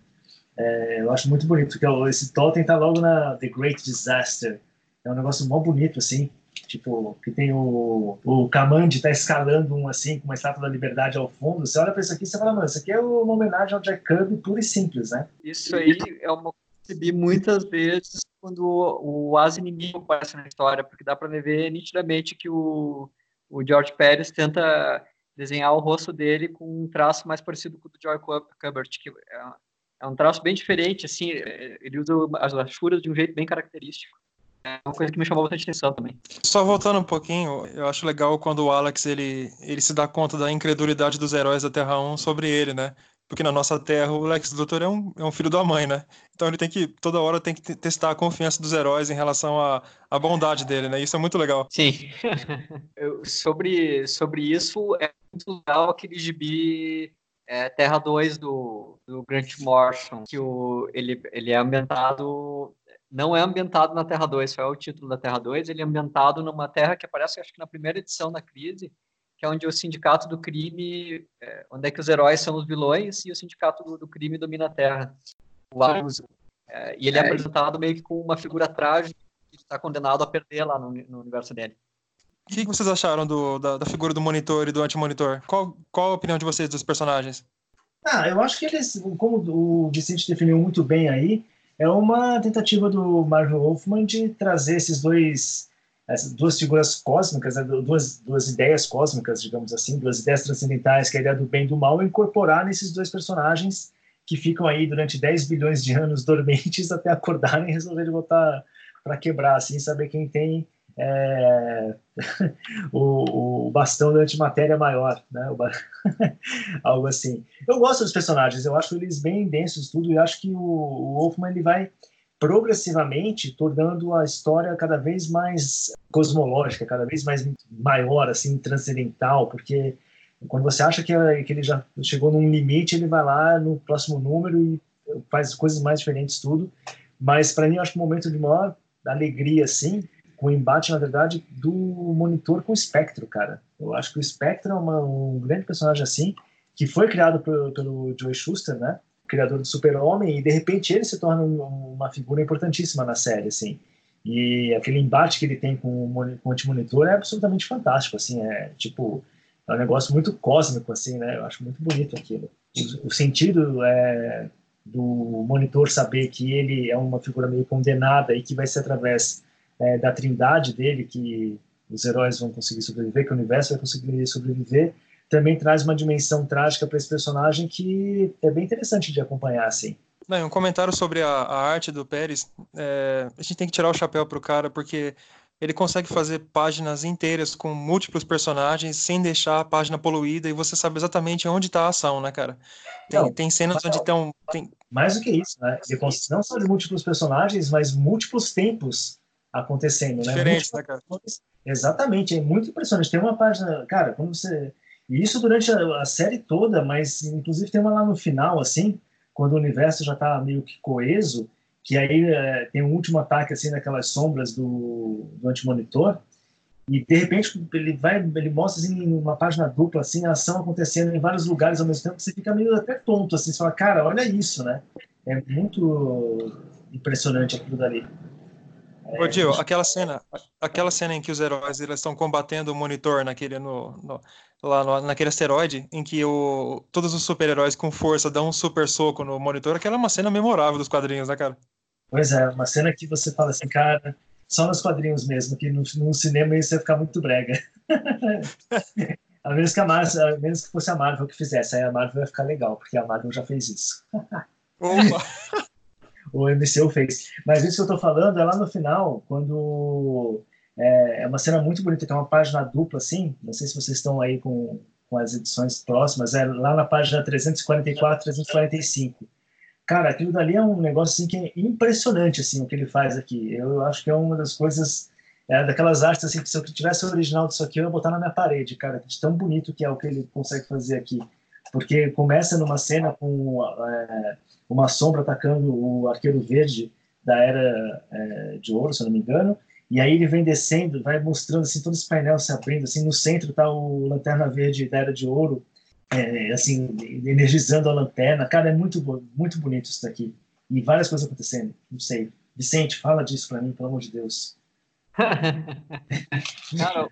É, eu acho muito bonito, porque esse totem tá logo na The Great Disaster. É um negócio mó bonito, assim. Tipo, que tem o, o Kamandi tá escalando um assim, com uma estátua da liberdade ao fundo. Você olha para isso aqui e você fala, mano, isso aqui é uma homenagem ao Jack Kirby puro e simples, né? Isso aí é uma percebi muitas vezes quando o as inimigo aparece na história, porque dá para ver nitidamente que o, o George Pérez tenta desenhar o rosto dele com um traço mais parecido com o do George Kubert, que é, é um traço bem diferente, assim, é, ele usa as lachuras de um jeito bem característico. É uma coisa que me chamou bastante atenção também. Só voltando um pouquinho, eu acho legal quando o Alex ele, ele se dá conta da incredulidade dos heróis da Terra 1 sobre ele, né? Porque na nossa terra o Lex Luthor é um, é um filho da mãe, né? Então ele tem que, toda hora tem que testar a confiança dos heróis em relação à, à bondade dele, né? Isso é muito legal. Sim. Eu, sobre, sobre isso, é muito legal aquele gibi é, Terra 2 do, do Grant Morrison, que o, ele, ele é ambientado não é ambientado na Terra 2, foi o título da Terra 2, ele é ambientado numa terra que aparece, acho que na primeira edição da crise, que é onde o sindicato do crime, é, onde é que os heróis são os vilões e o sindicato do, do crime domina a Terra. O Arus, é, e ele é, é apresentado meio que com uma figura trágica que está condenado a perder lá no, no universo dele. O que vocês acharam do, da, da, figura do monitor e do anti-monitor? Qual, qual a opinião de vocês dos personagens? Ah, eu acho que eles, como o Vicente definiu muito bem aí, é uma tentativa do Marvel Wolfman de trazer esses dois duas figuras cósmicas, né, duas, duas ideias cósmicas, digamos assim, duas ideias transcendentais, que é a ideia do bem e do mal, incorporar nesses dois personagens que ficam aí durante 10 bilhões de anos dormentes até acordarem e resolverem voltar para quebrar, assim, saber quem tem é, o, o, bastão da antimatéria maior, né? Algo assim. Eu gosto dos personagens, eu acho eles bem densos tudo, e acho que o, o Wolfman ele vai progressivamente tornando a história cada vez mais cosmológica, cada vez mais maior, assim, transcendental, porque quando você acha que, que ele já chegou num limite, ele vai lá no próximo número e faz coisas mais diferentes tudo. Mas para mim, eu acho que o momento de maior alegria, assim, com o embate, na verdade, do monitor com o espectro, cara. Eu acho que o espectro é uma, um grande personagem assim, que foi criado pelo, pelo Joe Schuster, né? Criador do Super-Homem, e de repente ele se torna uma figura importantíssima na série, assim. E aquele embate que ele tem com o, com anti-monitor é absolutamente fantástico, assim, é tipo, é um negócio muito cósmico, assim, né? Eu acho muito bonito aquilo. O, o sentido é, do monitor saber que ele é uma figura meio condenada e que vai ser através é, da trindade dele que os heróis vão conseguir sobreviver, que o universo vai conseguir sobreviver, também traz uma dimensão trágica para esse personagem que é bem interessante de acompanhar, assim. Não, um comentário sobre a, a arte do Pérez, é, a gente tem que tirar o chapéu pro cara, porque ele consegue fazer páginas inteiras com múltiplos personagens sem deixar a página poluída e você sabe exatamente onde está a ação, né, cara? Tem, não, tem cenas onde estão. Tem... Mais do que isso, né? Ele não só de múltiplos personagens, mas múltiplos tempos acontecendo, né? Diferentes, né, cara? Exatamente, é muito impressionante. Tem uma página, cara, quando você. E isso durante a, a série toda, mas inclusive tem uma lá no final, assim, quando o universo já está meio que coeso, que aí é, tem um último ataque assim naquelas sombras do, do antimonitor e de repente ele vai ele mostra assim uma página dupla assim a ação acontecendo em vários lugares ao mesmo tempo você fica meio até tonto assim você fala cara olha isso né? É muito impressionante aquilo dali Ô, Gil, aquela cena, aquela cena em que os heróis eles estão combatendo o monitor naquele no, no lá no, naquele asteroide, em que o, todos os super-heróis com força dão um super soco no monitor, aquela é uma cena memorável dos quadrinhos, né, cara? Pois é, uma cena que você fala assim, cara, só nos quadrinhos mesmo, que no, no cinema isso ia ficar muito brega. a, menos que a, Marvel, a menos que fosse a Marvel que fizesse, aí a Marvel ia ficar legal, porque a Marvel já fez isso. o MCU fez. Mas isso que eu tô falando é lá no final, quando é, é, uma cena muito bonita, que é uma página dupla, assim, não sei se vocês estão aí com, com as edições próximas, é lá na página 344, 345 Cara, aquilo dali é um negócio assim, que é impressionante assim, o que ele faz aqui. Eu acho que é uma das coisas, é, daquelas artes assim, que se eu tivesse o original disso aqui, eu ia botar na minha parede, cara, de tão bonito que é o que ele consegue fazer aqui. Porque começa numa cena com é, uma sombra atacando o arqueiro verde da Era é, de Ouro, se eu não me engano, e aí ele vem descendo, vai mostrando assim todo esse painel se abrindo, assim no centro está o Lanterna Verde da Era de Ouro, é, assim, energizando a lanterna. Cara, é muito, muito bonito isso daqui. E várias coisas acontecendo. Não sei. Vicente, fala disso para mim, pelo amor de Deus. Cara,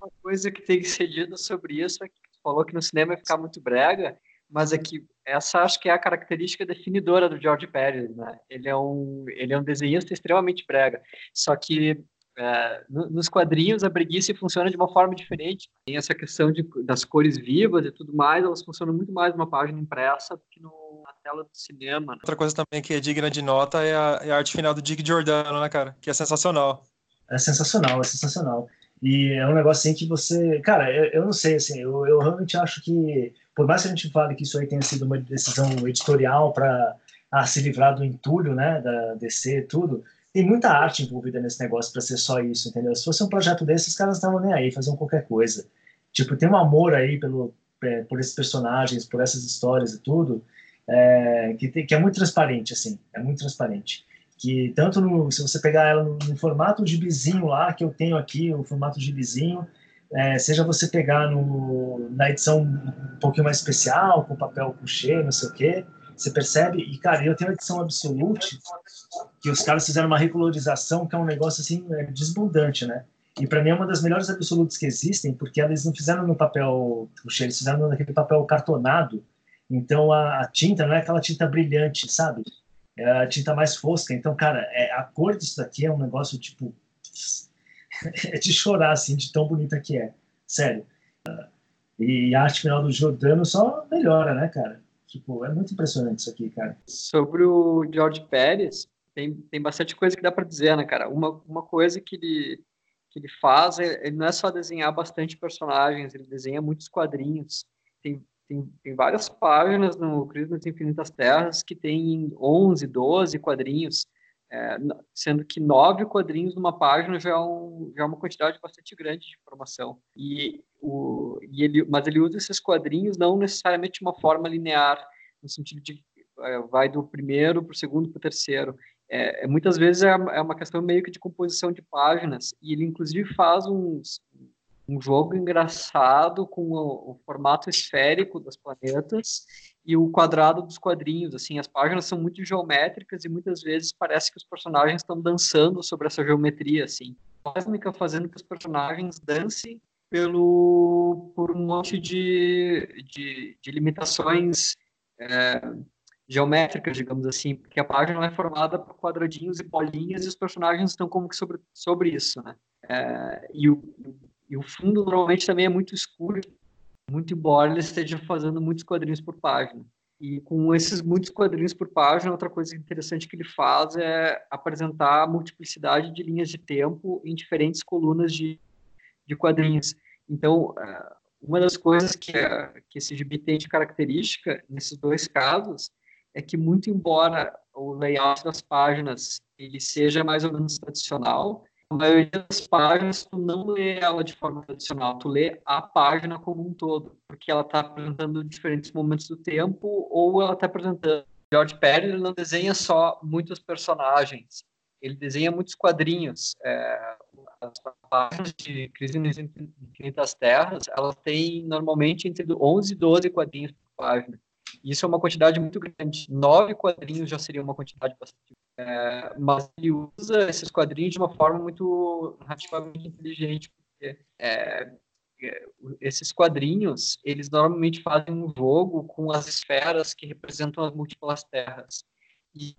uma coisa que tem que ser dita sobre isso é que falou que no cinema ia ficar muito brega, mas é que essa acho que é a característica definidora do George Pérez, né? Ele é um, ele é um desenhista extremamente brega. Só que é, nos quadrinhos a preguiça funciona de uma forma diferente. Tem essa questão de, das cores vivas e tudo mais, elas funcionam muito mais numa página impressa do que no, na tela do cinema. Né? Outra coisa também que é digna de nota é a, é a, arte final do Dick Giordano, né, cara? Que é sensacional. É sensacional, é sensacional. E é um negócio assim que você. Cara, eu, eu não sei, assim, eu, eu realmente acho que, por mais que a gente fale que isso aí tenha sido uma decisão editorial para ah, se livrar do entulho, né, da DC tudo tem muita arte envolvida nesse negócio para ser só isso, entendeu? Se fosse um projeto desse, os caras estavam nem aí, faziam qualquer coisa. Tipo, tem um amor aí pelo, é, por esses personagens, por essas histórias e tudo, é, que, tem, que é muito transparente, assim, é muito transparente. Que tanto no, se você pegar ela no, no formato de bizinho lá, que eu tenho aqui, o formato de bizinho, é, seja você pegar no, na edição um pouquinho mais especial, com papel couché, não sei o quê, você percebe? E, cara, eu tenho a edição Absolute, que os caras fizeram uma recolorização, que é um negócio, assim, é desbundante, né? E para mim é uma das melhores absolutes que existem, porque eles não fizeram no papel puxa, eles fizeram naquele papel cartonado. Então a, a, tinta não é aquela tinta brilhante, sabe? É tinta mais fosca. Então, cara, é, a cor disso daqui é um negócio tipo. é de chorar, assim, de tão bonita que é. Sério. E a arte final do Jordano só melhora, né, cara? Tipo, é muito impressionante isso aqui, cara. Sobre o George Pérez, tem, tem bastante coisa que dá para dizer, né, cara? Uma, uma coisa que ele, que ele faz, é, ele não é só desenhar bastante personagens, ele desenha muitos quadrinhos. Tem, tem, tem várias páginas no Crise nas Infinitas Terras que tem 11, 12 quadrinhos, é, sendo que nove quadrinhos numa página já é, um, já é uma quantidade bastante grande de informação. E o, e ele, mas ele usa esses quadrinhos não necessariamente de uma forma linear, no sentido de é, vai do primeiro para o segundo para o terceiro. É, é, muitas vezes é, é, uma questão meio que de composição de páginas, e ele inclusive faz uns, um jogo engraçado com o, o, formato esférico das planetas, e o quadrado dos quadrinhos. Assim, as páginas são muito geométricas e muitas vezes parece que os personagens estão dançando sobre essa geometria, assim. Cósmica fazendo que os personagens dancem pelo por um monte de, de, de limitações é, geométricas, digamos assim, porque a página é formada por quadradinhos e bolinhas e os personagens estão como que sobre, sobre isso, né? É, e, o, e o fundo normalmente também é muito escuro, muito embora ele esteja fazendo muitos quadrinhos por página. E com esses muitos quadrinhos por página, outra coisa interessante que ele faz é apresentar a multiplicidade de linhas de tempo em diferentes colunas de, de quadrinhos. Então, é, uma das coisas que, que esse gibi tem de característica, nesses dois casos, é que muito embora o layout das páginas ele seja mais ou menos tradicional, a maioria das páginas tu não lê ela de forma tradicional, tu lê a página como um todo, porque ela está apresentando diferentes momentos do tempo ou ela está apresentando. George ele não desenha só muitos personagens, ele desenha muitos quadrinhos. É, as páginas de Crise nas Infinitas Terras, elas têm normalmente entre 11 e 12 quadrinhos por página. Isso é uma quantidade muito grande. Nove quadrinhos já seria uma quantidade bastante. É, mas ele usa esses quadrinhos de uma forma muito narrativamente inteligente, porque é, é, esses quadrinhos, eles normalmente fazem um jogo com as esferas que representam as múltiplas terras. E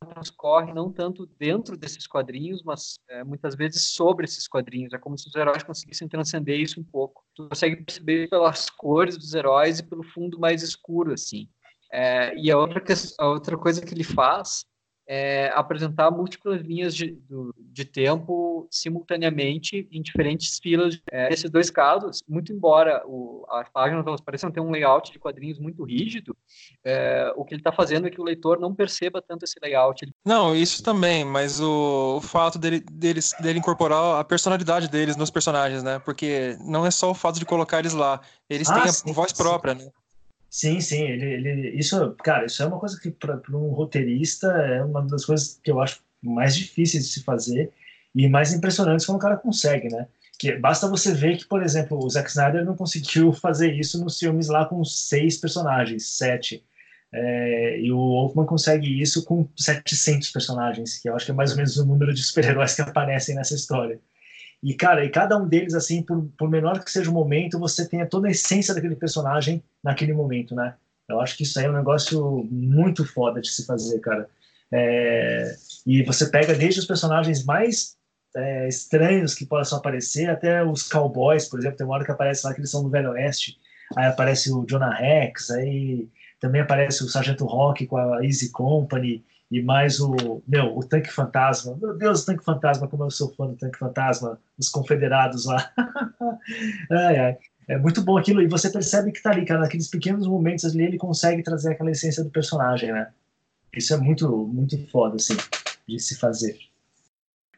transcorre não tanto dentro desses quadrinhos, mas é, muitas vezes sobre esses quadrinhos. É como se os heróis conseguissem transcender isso um pouco. Tu consegue perceber pelas cores dos heróis e pelo fundo mais escuro, assim. É, e a outra, a outra coisa que ele faz é, apresentar múltiplas linhas de, de tempo simultaneamente em diferentes filas. É, nesses dois casos, muito embora o, as páginas elas pareçam ter um layout de quadrinhos muito rígido, é, o que ele está fazendo é que o leitor não perceba tanto esse layout. Não, isso também, mas o, o fato dele, dele, dele incorporar a personalidade deles nos personagens, né? Porque não é só o fato de colocar eles lá, eles ah, têm sim, a voz sim. própria, né? Sim, sim, ele, ele, isso, cara, isso é uma coisa que para um roteirista é uma das coisas que eu acho mais difíceis de se fazer e mais impressionantes quando o cara consegue, né? Que basta você ver que, por exemplo, o Zack Snyder não conseguiu fazer isso nos filmes lá com seis personagens, sete. É, e o Wolfman consegue isso com 700 personagens, que eu acho que é mais ou menos o número de super-heróis que aparecem nessa história. E, cara, e cada um deles, assim, por, por menor que seja o momento, você tenha toda a essência daquele personagem naquele momento, né? Eu acho que isso aí é um negócio muito foda de se fazer, cara. É, e você pega desde os personagens mais é, estranhos que possam aparecer, até os cowboys, por exemplo, tem uma hora que aparece lá que eles são do Velho Oeste, aí aparece o Jonah Rex, aí também aparece o Sargento Rock com a Easy Company, e mais o, meu, o Tanque Fantasma. Meu Deus, o Tanque Fantasma, como eu sou fã do Tanque Fantasma, os confederados lá. ai, ai. É muito bom aquilo, e você percebe que tá ali, cara, naqueles pequenos momentos ali, ele consegue trazer aquela essência do personagem, né? Isso é muito, muito foda, assim, de se fazer.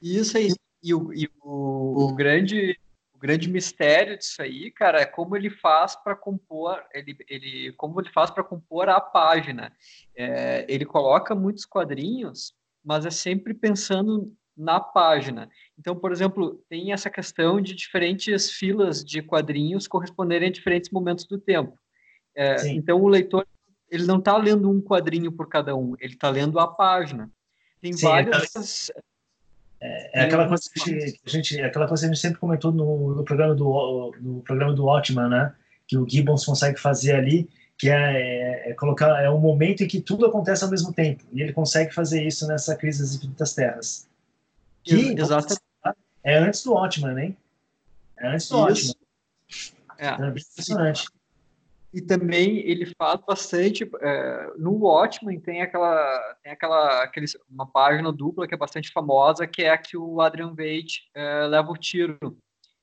Isso aí, e o, e o, o grande grande mistério disso aí, cara, é como ele faz para compor, ele, ele, como ele faz para compor a página. É, ele coloca muitos quadrinhos, mas é sempre pensando na página. Então, por exemplo, tem essa questão de diferentes filas de quadrinhos corresponderem a diferentes momentos do tempo. É, então, o leitor ele não está lendo um quadrinho por cada um, ele está lendo a página. Tem Sim, várias. É, é aquela coisa que a gente, é aquela coisa que a gente sempre comentou no, no programa do no programa do Watchman, né? Que o Gibbons consegue fazer ali, que é, é, é, colocar é um momento em que tudo acontece ao mesmo tempo e ele consegue fazer isso nessa crise das infinitas terras. Que, Exato. É antes do Watchman, né? É antes do isso. Watchman. É. é impressionante. E também ele faz bastante é, no Watchmen tem aquela tem aquela aquele, uma página dupla que é bastante famosa que é a que o Adrian Veidt é, leva o tiro.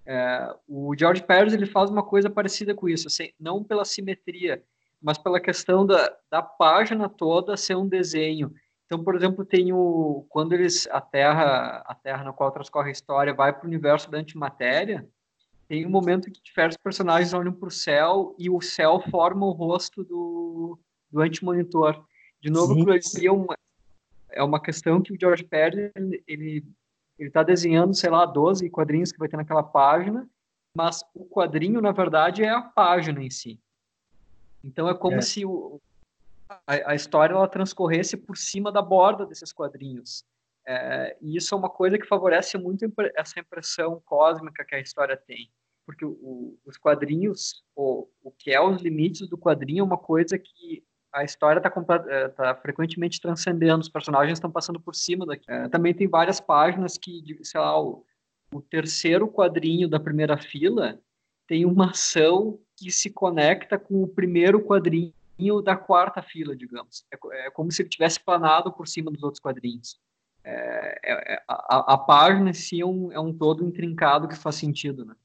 É, o George Pérez ele faz uma coisa parecida com isso, assim, não pela simetria, mas pela questão da, da página toda ser um desenho. Então, por exemplo, tem o quando eles a Terra a Terra na qual transcorre a história vai para o universo da antimatéria tem um momento que diversos personagens olham para o céu e o céu forma o rosto do, do anti-monitor. De novo, é uma, é uma questão que o George ele ele está desenhando, sei lá, 12 quadrinhos que vai ter naquela página, mas o quadrinho, na verdade, é a página em si. Então é como é. se o, a, a, história ela transcorresse por cima da borda desses quadrinhos. É, e isso é uma coisa que favorece muito essa impressão cósmica que a história tem. Porque o, os quadrinhos, o, o que é os limites do quadrinho, é uma coisa que a história está é, tá frequentemente transcendendo, os personagens estão passando por cima daqui. É, também tem várias páginas que, sei lá, o, o terceiro quadrinho da primeira fila tem uma ação que se conecta com o primeiro quadrinho da quarta fila, digamos. É, é como se ele tivesse planado por cima dos outros quadrinhos. É, é, é a, a, página em si é um, é um todo intrincado que faz sentido, né?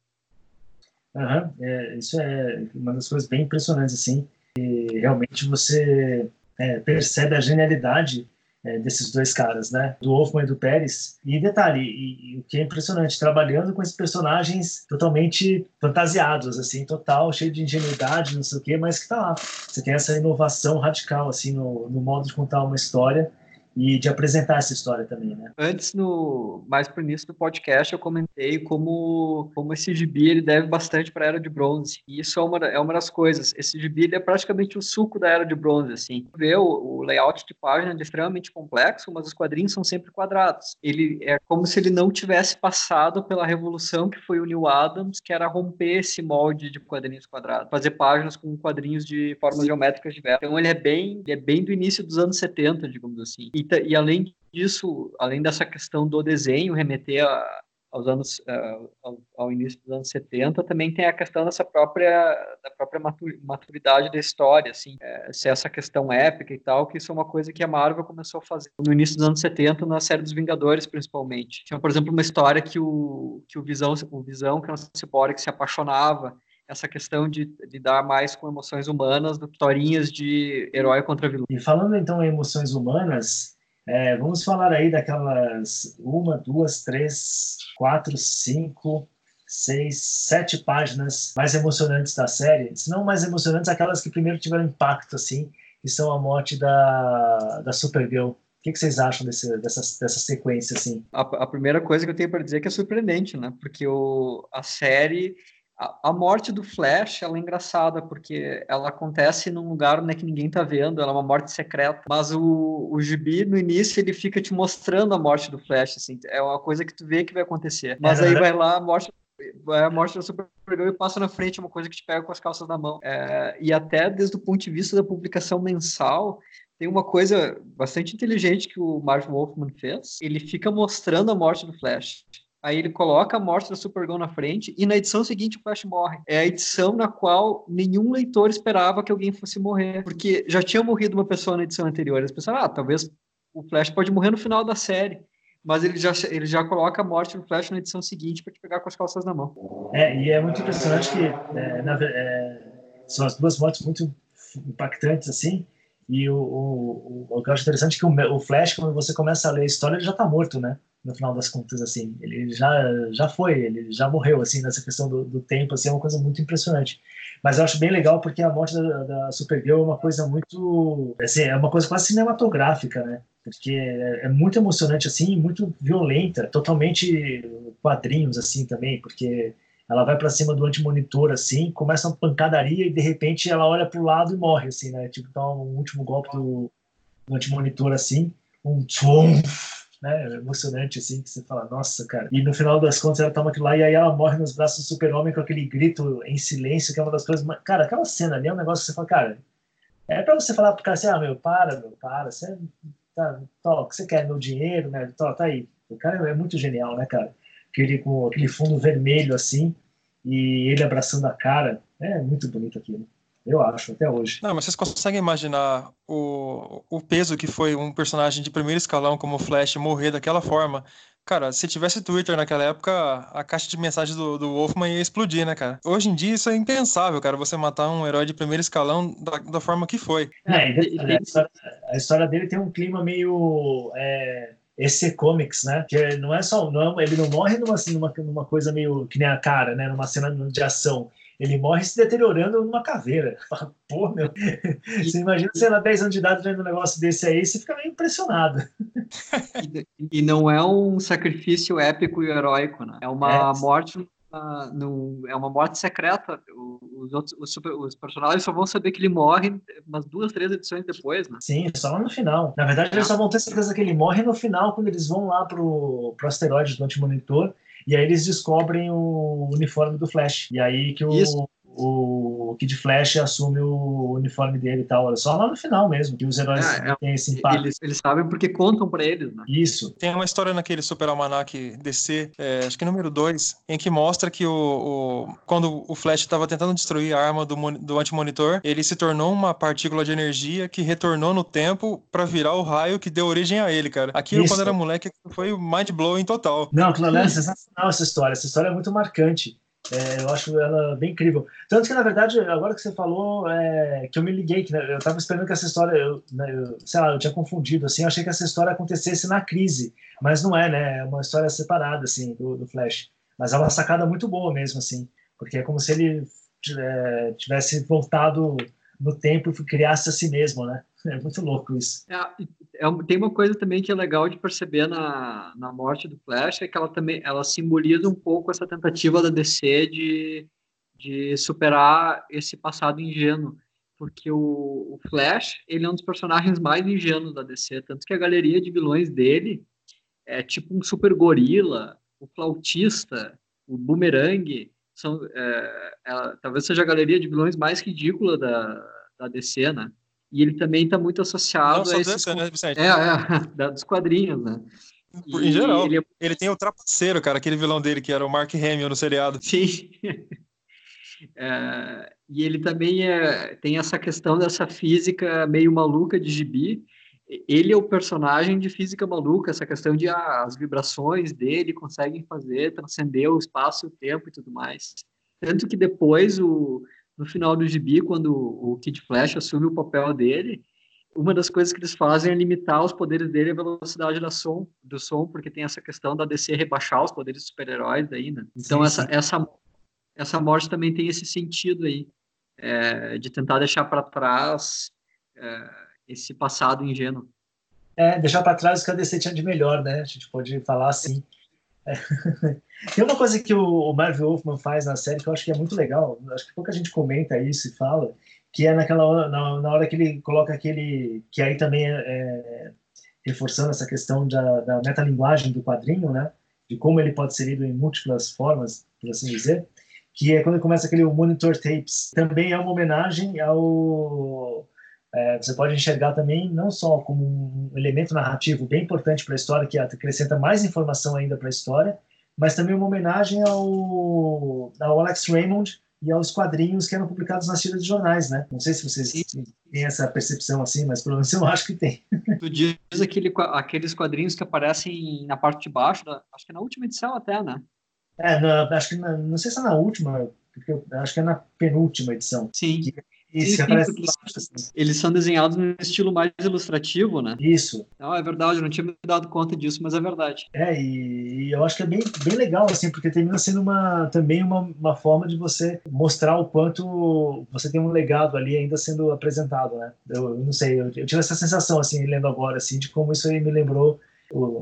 Uhum, é, isso é uma das coisas bem impressionantes, assim. E realmente você é, percebe a genialidade é, desses dois caras, né? Do Wolfman e do Pérez. E detalhe, e, e, o que é impressionante, trabalhando com esses personagens totalmente fantasiados, assim, total, cheio de ingenuidade, não sei o quê, mas que tá lá. Você tem essa inovação radical, assim, no, no modo de contar uma história e de apresentar essa história também, né? Antes, no mais pro início do podcast, eu comentei como, como esse gibi ele deve bastante para a Era de Bronze. E isso é uma, é uma das coisas. Esse gibi ele é praticamente o suco da Era de Bronze, assim. Vê o, o layout de página é extremamente complexo, mas os quadrinhos são sempre quadrados. Ele é como se ele não tivesse passado pela revolução que foi o Neil Adams, que era romper esse molde de quadrinhos quadrados, fazer páginas com quadrinhos de formas geométricas diversas. Então ele é bem, ele é bem do início dos anos 70, digamos assim. E e, além disso, além dessa questão do desenho remeter a, aos anos uh, ao, ao, início dos anos 70 também tem a questão dessa própria da própria maturidade da história assim é, se essa questão épica e tal que isso é uma coisa que a Marvel começou a fazer no início dos anos 70 na série dos Vingadores principalmente. Tinha por exemplo uma história que o que o Visão o Visão que é um ciborgue se apaixonava essa questão de lidar mais com emoções humanas do que historinhas de herói contra vilão. E falando então em emoções humanas, é, vamos falar aí daquelas uma, duas, três, quatro, cinco, seis, sete páginas mais emocionantes da série. Se não mais emocionantes, aquelas que primeiro tiveram impacto, assim, que são a morte da, da Supergirl. O que, que vocês acham desse, dessa, dessa sequência, assim? A, a primeira coisa que eu tenho para dizer é que é surpreendente, né? Porque o, a série a, morte do Flash ela é engraçada porque ela acontece num lugar né, que ninguém tá vendo, ela é uma morte secreta. Mas o, o Gibi, no início, ele fica te mostrando a morte do Flash, assim, é uma coisa que tu vê que vai acontecer. Mas aí vai lá, a morte a morte da Supergirl e passa na frente, é uma coisa que te pega com as calças na mão. É, e até desde o ponto de vista da publicação mensal, tem uma coisa bastante inteligente que o Marv Wolfman fez. Ele fica mostrando a morte do Flash. Aí ele coloca a morte da Supergirl na frente e na edição seguinte o Flash morre. É a edição na qual nenhum leitor esperava que alguém fosse morrer, porque já tinha morrido uma pessoa na edição anterior. Eles pensaram, ah, talvez o Flash pode morrer no final da série. Mas ele já, ele já coloca a morte do Flash na edição seguinte para te pegar com as calças na mão. É, e é muito impressionante que é, na, é, são as duas mortes muito impactantes assim. E o, o, o, o que eu acho interessante é que o, o Flash, quando você começa a ler a história, ele já está morto, né? No final das contas, assim, ele já, já foi, ele já morreu, assim, nessa questão do, do tempo, assim, é uma coisa muito impressionante. Mas eu acho bem legal porque a morte da, da Supergirl é uma coisa muito, assim, é uma coisa quase cinematográfica, né? Porque é, é muito emocionante, assim, muito violenta, totalmente quadrinhos, assim, também, porque ela vai para cima do antimonitor, assim, começa uma pancadaria e de repente ela olha para o lado e morre, assim, né? Tipo, dá um último golpe do, do antimonitor, assim, um tchum, né? Emocionante, assim, que você fala, nossa, cara. E no final das contas ela toma aquilo lá e aí ela morre nos braços do super-homem com aquele grito em silêncio, que é uma das coisas. Cara, aquela cena ali é um negócio que você fala, cara. É pra você falar pro cara assim, ah, meu, para, meu, para. Você tá, tá, o que você quer? Meu dinheiro, né? Tá, aí. O cara é muito genial, né, cara? Aquele com aquele fundo vermelho assim e ele abraçando a cara. É muito bonito aquilo. Eu acho, até hoje. Não, mas vocês conseguem imaginar o, o peso que foi um personagem de primeiro escalão como o Flash morrer daquela forma? Cara, se tivesse Twitter naquela época, a caixa de mensagens do, do Wolfman ia explodir, né, cara? Hoje em dia isso é impensável, cara, você matar um herói de primeiro escalão da, da forma que foi. É, a, história, a, história, dele tem um clima meio. É... EC Comics, né? Que não é só. Não, é, ele não morre numa, numa, numa coisa meio que nem a cara, né? Numa cena de ação ele morre se deteriorando numa caveira. Pô, meu. Você imagina, sei lá, 10 anos de idade vendo um negócio desse aí, você fica meio impressionado. E, não é um sacrifício épico e heróico, né? É uma é. morte no, é uma morte secreta. Os, outros, os, super, os, personagens só vão saber que ele morre umas duas, três edições depois, né? Sim, só no final. Na verdade, eles só vão ter certeza que ele morre no final, quando eles vão lá pro, pro asteroide do Antimonitor, e aí eles descobrem o uniforme do Flash. E aí que o, Isso o Kid Flash assume o uniforme dele e tal. Só lá no final mesmo, que os heróis é, é, têm esse impacto. Eles, eles, sabem porque contam para eles, né? Isso. Tem uma história naquele Super Almanac DC, é, acho que número 2, em que mostra que o, o quando o Flash estava tentando destruir a arma do, do antimonitor, ele se tornou uma partícula de energia que retornou no tempo para virar o raio que deu origem a ele, cara. Aquilo, Isso. quando era moleque, foi mind-blowing total. Não, aquilo é sensacional essa história. Essa história é muito marcante. É, eu acho ela bem incrível. Tanto que, na verdade, agora que você falou, é, que eu me liguei, que né, eu estava esperando que essa história, eu, né, eu, sei lá, eu tinha confundido, assim, eu achei que essa história acontecesse na crise, mas não é, né? É uma história separada, assim, do, do Flash. Mas é uma sacada muito boa mesmo, assim, porque é como se ele é, tivesse voltado no tempo e criasse a si mesmo, né? É muito louco isso. É, é, tem uma coisa também que é legal de perceber na, na morte do Flash, é que ela também ela simboliza um pouco essa tentativa da DC de, de superar esse passado ingênuo. Porque o, o Flash, ele é um dos personagens mais ingênuos da DC, tanto que a galeria de vilões dele é tipo um super gorila, o flautista, o boomerang, são, é, é, talvez seja a galeria de vilões mais ridícula da, da DC, né? E ele também está muito associado Não, a esses... DC, né, Vicente? É, é, dos quadrinhos, né? em geral. Ele... É ele... tem o Trapaceiro, cara, aquele vilão dele que era o Mark Hamill no seriado. Sim. é, e ele também é, tem essa questão dessa física meio maluca de gibi. Ele é o personagem de física maluca, essa questão de ah, as vibrações dele conseguem fazer, transcender o espaço e o tempo e tudo mais. Tanto que depois o, no final do gibi, quando o Kid Flash assume o papel dele, uma das coisas que eles fazem é limitar os poderes dele à velocidade da som, do som, porque tem essa questão da DC rebaixar os poderes dos super-heróis daí, né? Então sim, essa, sim. essa essa morte também tem esse sentido aí é, de tentar deixar para trás é, esse passado ingênuo. É, deixar para trás o que a DC tinha de melhor, né? A gente pode falar assim. Tem uma coisa que o Marvel Wolfman faz na série que eu acho que é muito legal, acho que pouca gente comenta isso e fala, que é naquela hora, na, na hora que ele coloca aquele, que aí também é, é reforçando essa questão da, da metalinguagem do quadrinho, né, de como ele pode ser lido em múltiplas formas, por assim dizer, que é quando começa aquele Monitor Tapes. Também é uma homenagem ao é, você pode enxergar também não só como um elemento narrativo bem importante para a história, que acrescenta mais informação ainda para a história, mas também uma homenagem ao, ao Alex Raymond e aos quadrinhos que eram publicados nas tiras de jornais, né? Não sei se vocês Sim. têm essa percepção assim, mas pelo menos eu acho que tem. Tu diz aquele, aqueles quadrinhos que aparecem na parte de baixo, da, acho que é na última edição até, né? É, na, acho que na, não sei se é na última, porque eu, acho que é na penúltima edição. Sim. Que isso, sim, sim, assim. Eles são desenhados no estilo mais ilustrativo, né? Isso. Não, é verdade, eu não tinha me dado conta disso, mas é verdade. É, e, e eu acho que é bem, bem legal, assim, porque termina sendo uma, também uma, uma forma de você mostrar o quanto você tem um legado ali ainda sendo apresentado, né? Eu, eu não sei, eu, eu, tive essa sensação, assim, lendo agora, assim, de como isso aí me lembrou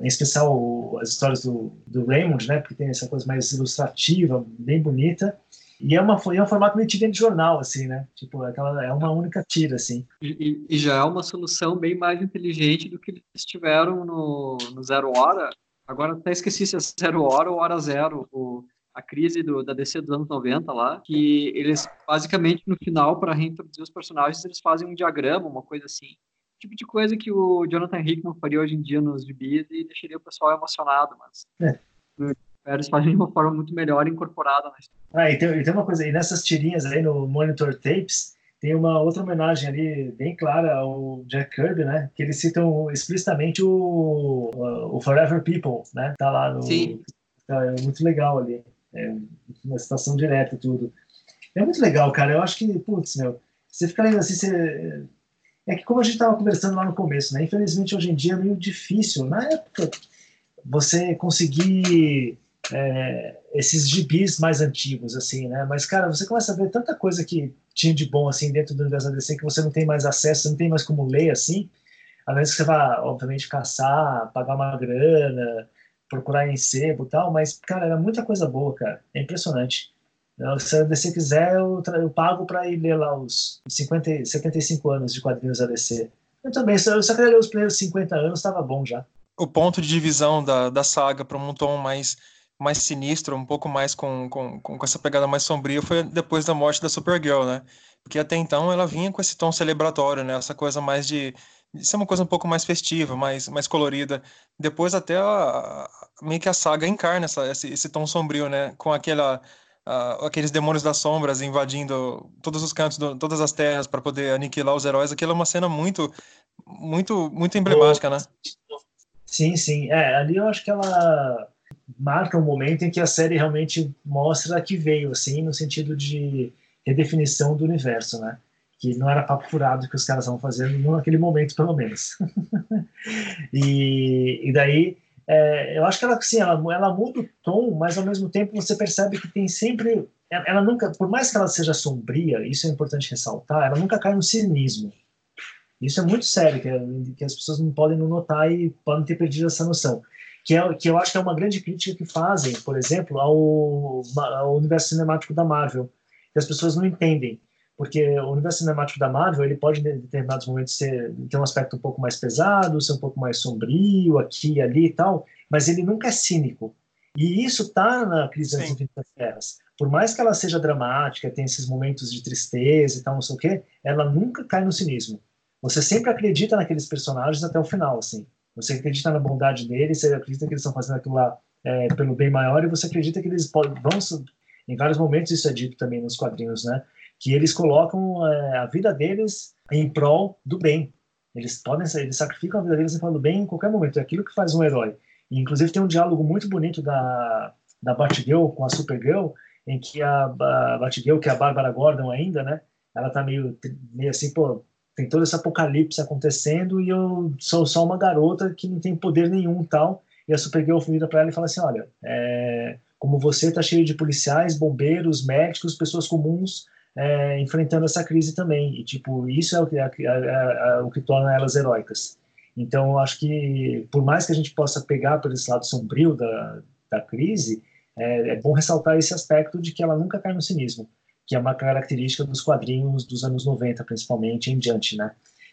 em especial as histórias do, do Raymond, né, porque tem essa coisa mais ilustrativa, bem bonita, e é, uma, é um formato meio de jornal, assim, né? Tipo, aquela, é uma única tira, assim. E, e, já é uma solução bem mais inteligente do que eles tiveram no, no Zero Hora. Agora até esqueci se é Zero Hora ou Hora Zero, o, a crise do, da DC dos anos 90 lá, que eles, basicamente, no final, para reintroduzir os personagens, eles fazem um diagrama, uma coisa assim. Tipo de coisa que o Jonathan Hickman faria hoje em dia nos gibis e deixaria o pessoal emocionado, mas... É eles fazem de uma forma muito melhor incorporada na história. Ah, e tem, e tem uma coisa, e nessas tirinhas aí no Monitor Tapes, tem uma outra homenagem ali bem clara ao Jack Kirby, né? Que eles citam explicitamente o, o Forever People, né? Tá lá no. Sim. Tá, é muito legal ali. É uma citação direta tudo. É muito legal, cara. Eu acho que, putz, meu, você fica lendo assim, você. É que como a gente estava conversando lá no começo, né? Infelizmente hoje em dia é meio difícil. Na época, você conseguir é, esses gibis mais antigos, assim, né? Mas, cara, você começa a ver tanta coisa que tinha de bom, assim, dentro do universo da DC que você não tem mais acesso, não tem mais como ler, assim, a menos que você vá, obviamente, caçar, pagar uma grana procurar em sebo e tal, mas, cara, era muita coisa boa, cara. É impressionante. Se a DC quiser, eu, eu pago para ir ler lá os 50, 75 anos de quadrinhos da DC. Eu também, eu só queria ler os primeiros 50 anos, estava bom já. O ponto de divisão da, da saga para um tom mais, mais sinistro, um pouco mais com, com, com essa pegada mais sombria, foi depois da morte da Supergirl, né? Porque até então ela vinha com esse tom celebratório, né? Essa coisa mais de, ser uma coisa um pouco mais festiva, mais, mais colorida. Depois até a, meio que a saga encarna essa, esse, esse tom sombrio, né? Com aquela uh, aqueles demônios das sombras invadindo todos os cantos, do, todas as terras para poder aniquilar os heróis. Aquilo é uma cena muito, muito, muito emblemática, né? Sim, sim. É, ali eu acho que ela marca um momento em que a série realmente mostra que veio, assim, no sentido de redefinição do universo, né? Que não era papo furado que os caras estavam fazendo naquele momento, pelo menos. e, e daí é, eu acho que ela, sim, ela, ela muda o tom, mas ao mesmo tempo você percebe que tem sempre. Ela nunca, por mais que ela seja sombria, isso é importante ressaltar, ela nunca cai no cinismo. Isso é muito sério, que, é, que as pessoas não podem não notar e podem ter perdido essa noção. Que, é, que eu acho que é uma grande crítica que fazem, por exemplo, ao, ao universo cinemático da Marvel, que as pessoas não entendem porque o universo cinemático da Marvel ele pode em determinados momentos ser ter um aspecto um pouco mais pesado, ser um pouco mais sombrio aqui e ali e tal, mas ele nunca é cínico. E isso tá na crise das infinitas terras. Por mais que ela seja dramática, tenha esses momentos de tristeza e tal, não sei o quê, ela nunca cai no cinismo. Você sempre acredita naqueles personagens até o final, assim. Você acredita na bondade deles, você acredita que eles estão fazendo aquilo lá é, pelo bem maior e você acredita que eles podem, vão em vários momentos isso é dito também nos quadrinhos, né? que eles colocam é, a vida deles em prol do bem. Eles podem, eles sacrificam a vida deles em prol do bem em qualquer momento. É aquilo que faz um herói. E, inclusive tem um diálogo muito bonito da da Batgirl com a Supergirl, em que a, a Batgirl, que é a Bárbara Gordon ainda, né? Ela tá meio, meio assim, pô, tem todo esse apocalipse acontecendo e eu sou só uma garota que não tem poder nenhum tal. E a Supergirl vira para ela e fala assim, olha, é, como você tá cheio de policiais, bombeiros, médicos, pessoas comuns é, enfrentando essa crise também. E, tipo, isso é o que, é, é, é, o que torna elas heróicas. Então, eu acho que, por mais que a gente possa pegar por esse lado sombrio da, da crise, é, é, bom ressaltar esse aspecto de que ela nunca cai no cinismo, que é uma característica dos quadrinhos dos anos 90, principalmente, em diante, né?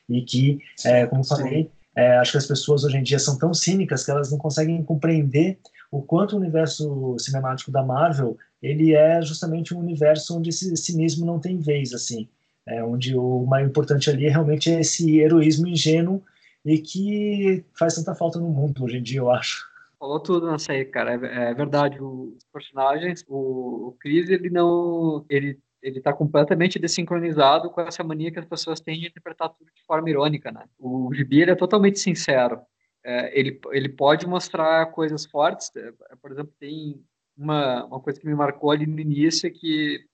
E que, é, como falei, é, acho que as pessoas hoje em dia são tão cínicas que elas não conseguem compreender o quanto o universo cinemático da Marvel ele é justamente um universo onde esse cinismo não tem vez, assim, é, onde o mais importante ali é realmente é esse heroísmo ingênuo e que faz tanta falta no mundo hoje em dia, eu acho. Falou tudo nessa aí, cara. É, é verdade. Os personagens, o, o Chris, ele não, ele ele está completamente desincronizado com essa mania que as pessoas têm de interpretar tudo de forma irônica, né? O Gibi ele é totalmente sincero. É, ele, ele pode mostrar coisas fortes. É, por exemplo, tem uma, uma coisa que me marcou ali no início é que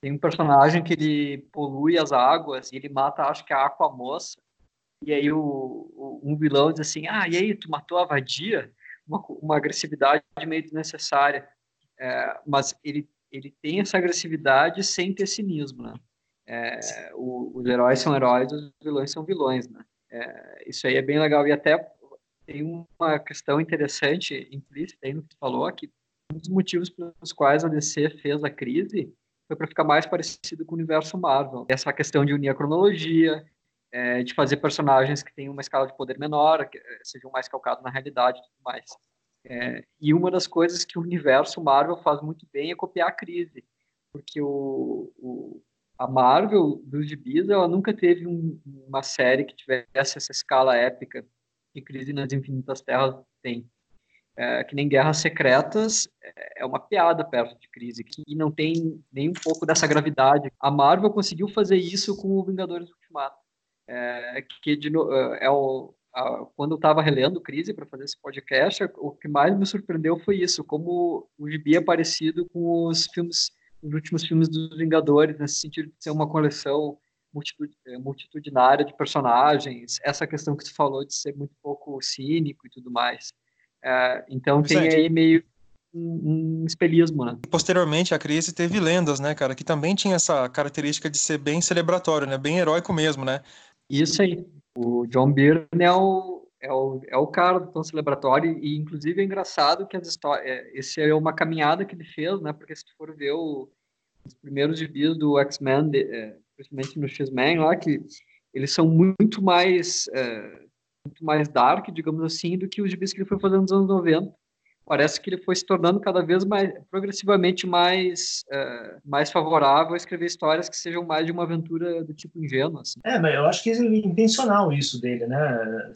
tem um personagem que ele polui as águas e ele mata, acho que a Aquamoça. E aí o, o, um vilão diz assim, ah, e aí, tu matou a vadia? Uma, uma agressividade meio desnecessária. É, mas ele, ele tem essa agressividade sem ter cinismo, né? É, o, os heróis são heróis, os vilões são vilões, né? É, isso aí é bem legal. E até tem uma questão interessante implícita aí no que tu falou, que um dos motivos pelos quais a DC fez a crise foi para ficar mais parecido com o universo Marvel. Essa questão de unir a cronologia, é, de fazer personagens que tenham uma escala de poder menor, que é, sejam mais calcados na realidade e tudo mais. É, e uma das coisas que o universo Marvel faz muito bem é copiar a crise, porque o, o a Marvel dos gibis ela nunca teve um, uma série que tivesse essa escala épica que Crise nas Infinitas Terras tem é, que nem Guerras Secretas, é, é uma piada perto de Crise, que não tem nem um pouco dessa gravidade. A Marvel conseguiu fazer isso com o Vingadores Ultimato, é, que de, é, é o, a, quando eu estava relendo Crise para fazer esse podcast, o que mais me surpreendeu foi isso, como o gibi é parecido com os filmes, os últimos filmes dos Vingadores, nesse sentido de ser uma coleção é, multitudinária de personagens, essa questão que tu falou de ser muito pouco cínico e tudo mais. É, então tem aí meio um, um espelhismo, né? Posteriormente, a crise teve lendas, né, cara, que também tinha essa característica de ser bem celebratório, né, bem heróico mesmo, né? Isso aí. O John Byrne é o, é o, é o cara do tom celebratório, e inclusive é engraçado que as histórias. É, esse é uma caminhada que ele fez, né? Porque se tu for ver o, os primeiros gibis do X-Men, é, principalmente no X-Men lá, que eles são muito mais. É, muito mais dark, digamos assim, do que os gibis que ele foi fazendo nos anos 90 parece que ele foi se tornando cada vez mais progressivamente mais uh, mais favorável a escrever histórias que sejam mais de uma aventura do tipo ingênuo assim. é mas eu acho que é intencional isso dele né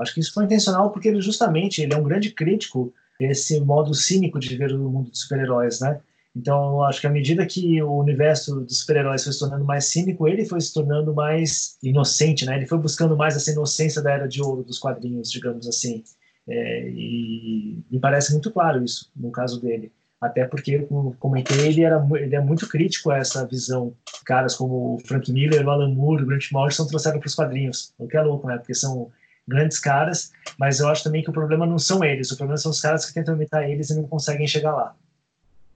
acho que isso foi intencional porque ele justamente ele é um grande crítico desse modo cínico de ver o mundo dos super-heróis né então, acho que à medida que o universo dos super-heróis foi se tornando mais cínico, ele foi se tornando mais inocente, né? Ele foi buscando mais essa inocência da era de ouro dos quadrinhos, digamos assim. É, e me parece muito claro isso no caso dele. Até porque, como comentei, ele, era, ele é muito crítico a essa visão. Caras como o Frank Miller, o Alan Moore, o Grant Morrison trouxeram para os quadrinhos. O que é louco, né? Porque são grandes caras, mas eu acho também que o problema não são eles, o problema são os caras que tentam imitar eles e não conseguem chegar lá.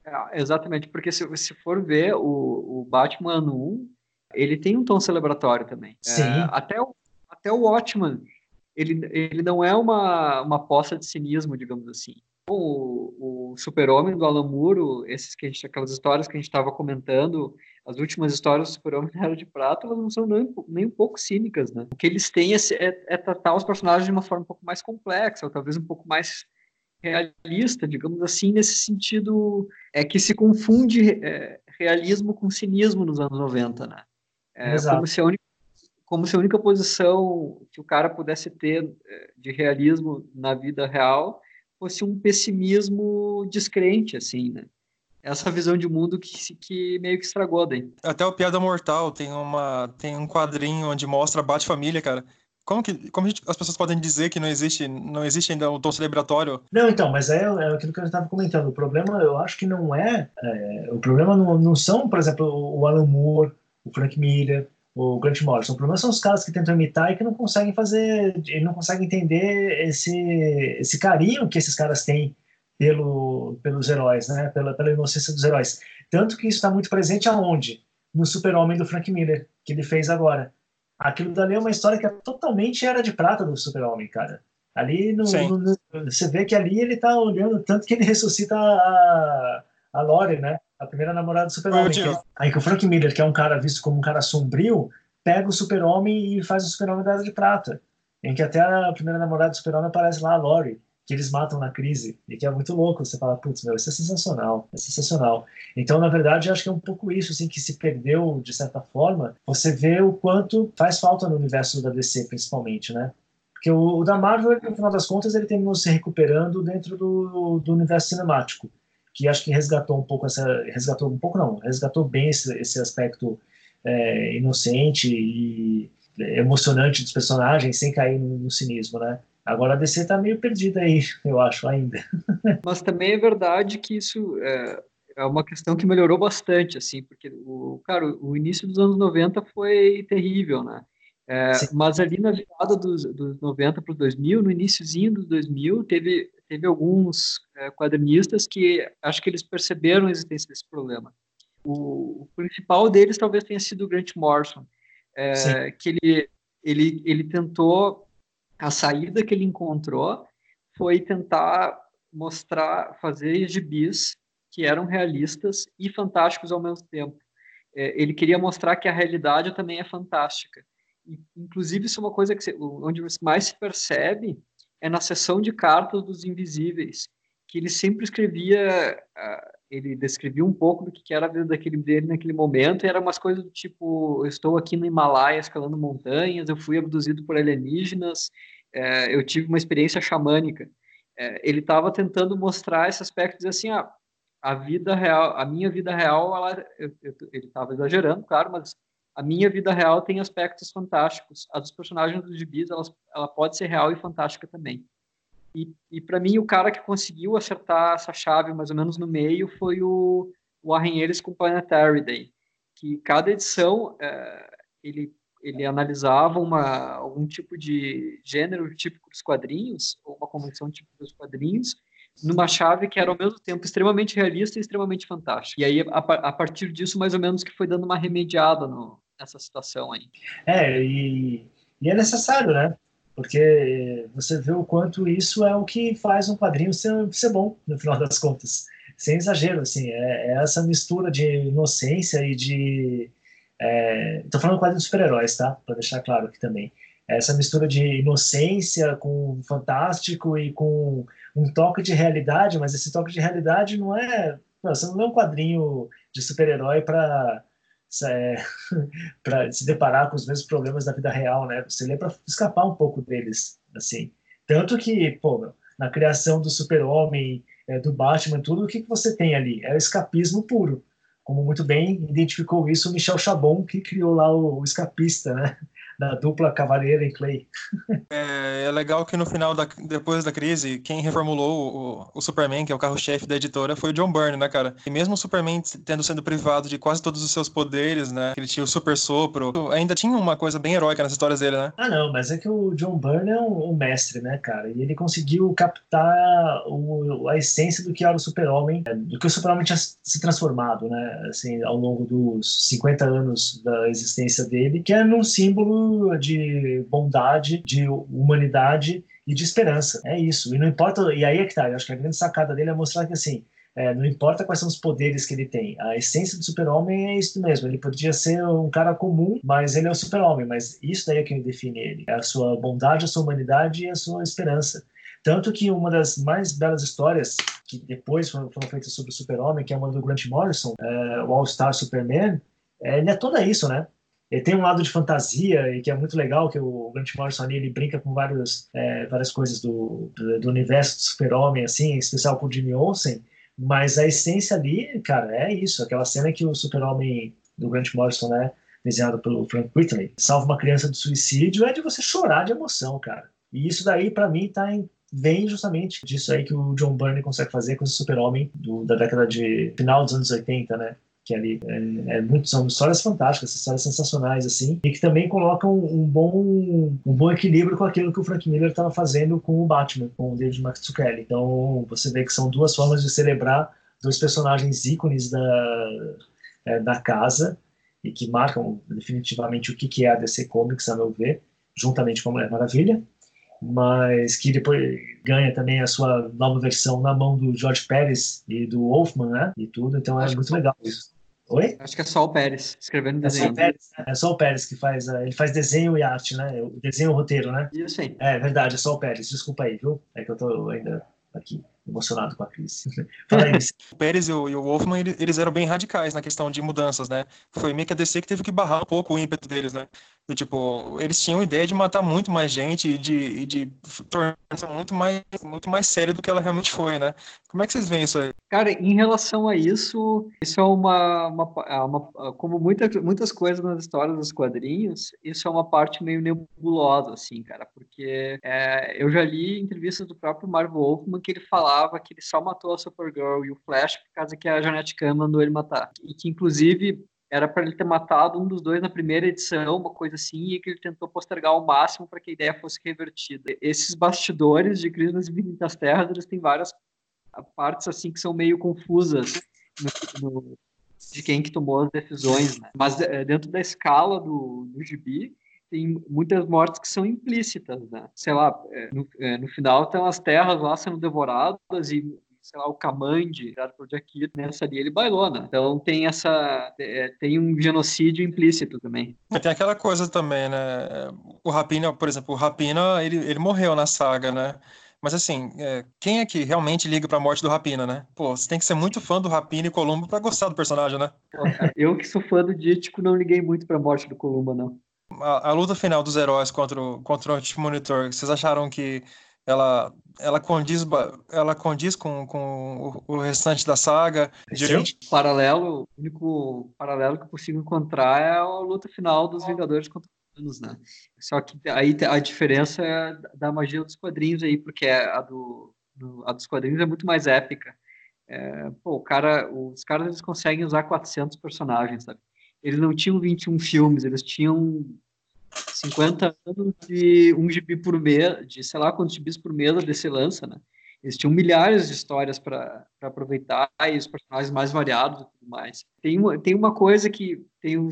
É, exatamente, porque se, se for ver o, o Batman 1, ele tem um tom celebratório também. Sim. É, até, o, até o Watchman ele, ele não é uma, uma aposta de cinismo, digamos assim. O, o Super-Homem do Alan Moore, esses que gente, aquelas histórias que a gente estava comentando, as últimas histórias do Super-Homem Era de Prata, elas não são nem, nem um pouco cínicas, né? O que eles têm é, é, é, tratar os personagens de uma forma um pouco mais complexa, ou talvez um pouco mais realista, digamos assim, nesse sentido é que se confunde é, realismo com cinismo nos anos 90, né? É Exato. como se a única como se a única posição que o cara pudesse ter eh, de realismo na vida real fosse um pessimismo descrente, assim, né? Essa visão de mundo que, que meio que estragou daí. Até o Piada Mortal tem, uma, tem um quadrinho onde mostra a Bate-Família, cara. Como, que, como gente, as pessoas podem dizer que não existe, não existe ainda o tom celebratório? Não, então, mas é, é aquilo que eu estava comentando. O problema, eu acho que não é. é o problema não, não são, por exemplo, o Alan Moore, o Frank Miller, o Grant Morrison. O problema são os caras que tentam imitar e que não conseguem fazer, ele não consegue entender esse, esse carinho que esses caras têm pelo, pelos heróis, né? Pela, pela inocência dos heróis. Tanto que isso está muito presente aonde? No Super-Homem do Frank Miller, que ele fez agora. Aquilo dali é uma história que é totalmente era de prata do Super-Homem, cara. Ali no, no, você vê que ali ele tá olhando tanto que ele ressuscita a, a Lore, né? A primeira namorada do Super-Homem. Aí que o Frank Miller, que é um cara visto como um cara sombrio, pega o Super-Homem e faz o Super-Homem da Era de Prata. Em que até a primeira namorada do Super-Homem aparece lá, a Lori, que eles matam na crise, e que é muito louco. Você fala, putz, meu, isso é sensacional, é sensacional. Então, na verdade, eu acho que é um pouco isso, assim, que se perdeu, de certa forma. Você vê o quanto faz falta no universo da DC, principalmente, né? Porque o, o da Marvel, no final das contas, ele terminou se recuperando dentro do, do universo cinemático que acho que resgatou um pouco essa resgatou um pouco não resgatou bem esse, esse aspecto é, inocente e emocionante dos personagens sem cair no, no, cinismo, né? Agora a DC está meio perdida aí, eu acho ainda. Mas também é verdade que isso é, é uma questão que melhorou bastante, assim, porque o cara, o início dos anos 90 foi terrível, né? É, mas ali na virada dos, dos 90 para os 2000, no iníciozinho dos 2000, teve teve alguns é, quadrinistas que acho que eles perceberam a existência desse problema. O, o principal deles talvez tenha sido o Grant Morrison, é, que ele, ele, ele tentou, a saída que ele encontrou foi tentar mostrar, fazer gibis que eram realistas e fantásticos ao mesmo tempo. É, ele queria mostrar que a realidade também é fantástica. E, inclusive, isso é uma coisa que onde mais se percebe é na seção de cartas dos invisíveis, que ele sempre escrevia, uh, ele descrevia um pouco do que era a vida daquele dele naquele momento, e era umas coisas do tipo, estou aqui no Himalaia escalando montanhas, eu fui abduzido por alienígenas, uh, eu tive uma experiência xamânica. Uh, ele estava tentando mostrar esse aspecto, dizer assim, ah, a vida real, a minha vida real, ela, eu, eu, ele estava exagerando, claro, mas a minha vida real tem aspectos fantásticos. A dos personagens dos gibis, ela, ela pode ser real e fantástica também. E, e para mim, o cara que conseguiu acertar essa chave mais ou menos no meio foi o, o Ellis com Planetary Day, que cada edição é, ele, ele analisava uma, algum tipo de gênero típico dos quadrinhos, ou uma convenção típica dos quadrinhos, numa chave que era ao mesmo tempo extremamente realista e extremamente fantástica. E aí, a, a partir disso, mais ou menos, que foi dando uma remediada no, nessa situação aí. É, e, e é necessário, né? Porque você vê o quanto isso é o que faz um quadrinho ser, ser bom, no final das contas. Sem exagero, assim, é, é essa mistura de inocência e de. Estou é, falando de super-heróis, tá? Para deixar claro aqui também. É essa mistura de inocência com fantástico e com um toque de realidade, mas esse toque de realidade não é. Não, você não lê um quadrinho de super-herói para é, para se deparar com os mesmos problemas da vida real, né? Você lê para escapar um pouco deles, assim. Tanto que, pô, na criação do Super-Homem, é, do Batman, tudo o que, que você tem ali? É escapismo puro. Como muito bem identificou isso o Michel Chabon, que criou lá o, o escapista, né? Da dupla Cavaleira e Clay. É, é, legal que no final, da, depois da crise, quem reformulou o, o Superman, que é o carro-chefe da editora, foi o John Byrne, né, cara? E mesmo o Superman tendo sido privado de quase todos os seus poderes, né? Ele tinha o super sopro, ainda tinha uma coisa bem heróica nas histórias dele, né? Ah, não, mas é que o John Byrne é um, um mestre, né, cara? E ele conseguiu captar o, a essência do que era o Super-Homem, é, do que o Super-Homem tinha se transformado, né? Assim, ao longo dos 50 anos da existência dele, que é num símbolo de bondade, de humanidade e de esperança. É isso. E não importa. E aí é que tá. Eu acho que a grande sacada dele é mostrar que assim. É, não importa quais são os poderes que ele tem, a essência do super-homem é isso mesmo. Ele podia ser um cara comum, mas ele é o super-homem. Mas isso daí é que define ele: é a sua bondade, a sua humanidade e a sua esperança. Tanto que uma das mais belas histórias que depois foram, foram feitas sobre o super-homem, que é uma do Grant Morrison, é, o All-Star Superman, é, ele é toda isso, né? Ele tem um lado de fantasia e que é muito legal, que o Grant Morrison ali, ele brinca com vários, é, várias coisas do, do, do universo do super-homem, assim, em especial com o Jimmy Olsen, mas a essência ali, cara, é isso, aquela cena que o super-homem do Grant Morrison, né, desenhado pelo Frank Whitley, salva uma criança do suicídio, é de você chorar de emoção, cara. E isso daí, para mim, tá em, vem justamente disso aí que o John Byrne consegue fazer com esse super-homem da década de final dos anos 80, né? Que ali é, é muito, são histórias fantásticas, histórias sensacionais, assim, e que também colocam um bom, um bom equilíbrio com aquilo que o Frank Miller estava fazendo com o Batman, com o David Mazzucchelli. Então, você vê que são duas formas de celebrar dois personagens ícones da, é, da casa e que marcam definitivamente o que, que é a DC Comics, a meu ver, juntamente com a Mulher Maravilha, mas que depois ganha também a sua nova versão na mão do George Pérez e do Wolfman, né? E tudo, então é muito legal isso. Oi? Acho que é só o Pérez escrevendo desenho. É só o Pérez, né? é só o Pérez que faz. Uh, ele faz desenho e arte, né? O desenho e o roteiro, né? Isso aí. É verdade, é só o Pérez. Desculpa aí, viu? É que eu tô ainda aqui emocionado com a crise. O Pérez e o, e o Wolfman, eles eram bem radicais na questão de mudanças, né? Foi meio que a DC que teve que barrar um pouco o ímpeto deles, né? E, tipo, eles tinham a ideia de matar muito mais gente e de, e de tornar muito mais, muito mais sério do que ela realmente foi, né? Como é que vocês veem isso aí? Cara, em relação a isso, isso é uma, uma, é uma como muita, muitas coisas nas histórias dos quadrinhos, isso é uma parte meio nebulosa, assim, cara, porque é, eu já li entrevistas do próprio Marvel Wolfman que ele falava que ele só matou a Supergirl e o Flash por causa que a Janet Khan mandou ele matar. E que, inclusive, era para ele ter matado um dos dois na primeira edição, uma coisa assim, e que ele tentou postergar ao máximo para que a ideia fosse revertida. Esses bastidores de Crise nas Infinitas Terras, eles têm várias partes assim que são meio confusas no, no, de quem que tomou as decisões, né? Mas é, dentro da escala do, do gibi, tem muitas mortes que são implícitas, né? Sei lá, é, no, é, no final estão as terras lá sendo devoradas e sei lá, o Kamandi, criado por Jaquito, nessa ali ele bailou, né? Então tem essa, é, tem um genocídio implícito também. Tem aquela coisa também, né? O Rapina, por exemplo, o Rapina, ele, ele morreu na saga, né? Mas assim, é, quem é que realmente liga pra morte do Rapina, né? Pô, você tem que ser muito fã do Rapina e Columbo pra gostar do personagem, né? Eu que sou fã do Dítico não liguei muito pra morte do Columbo, não. A, a, luta final dos heróis contra o, contra o Monitor, vocês acharam que ela ela condiz ela condiz com, com o, restante da saga Gente, paralelo o único paralelo que eu consigo encontrar é a luta final dos Vingadores contra os Thanos, né? Só que aí a diferença é da magia dos quadrinhos aí porque a do, do a dos quadrinhos é muito mais épica. É, pô, o cara os caras eles conseguem usar 400 personagens sabe? Eles não tinham 21 filmes eles tinham 50 anos de um gibi por mês, de sei lá quantos gibis por mês a DC lança, né? Eles tinham milhares de histórias para aproveitar e os personagens mais variados e tudo mais. Tem uma, tem uma coisa que tem, um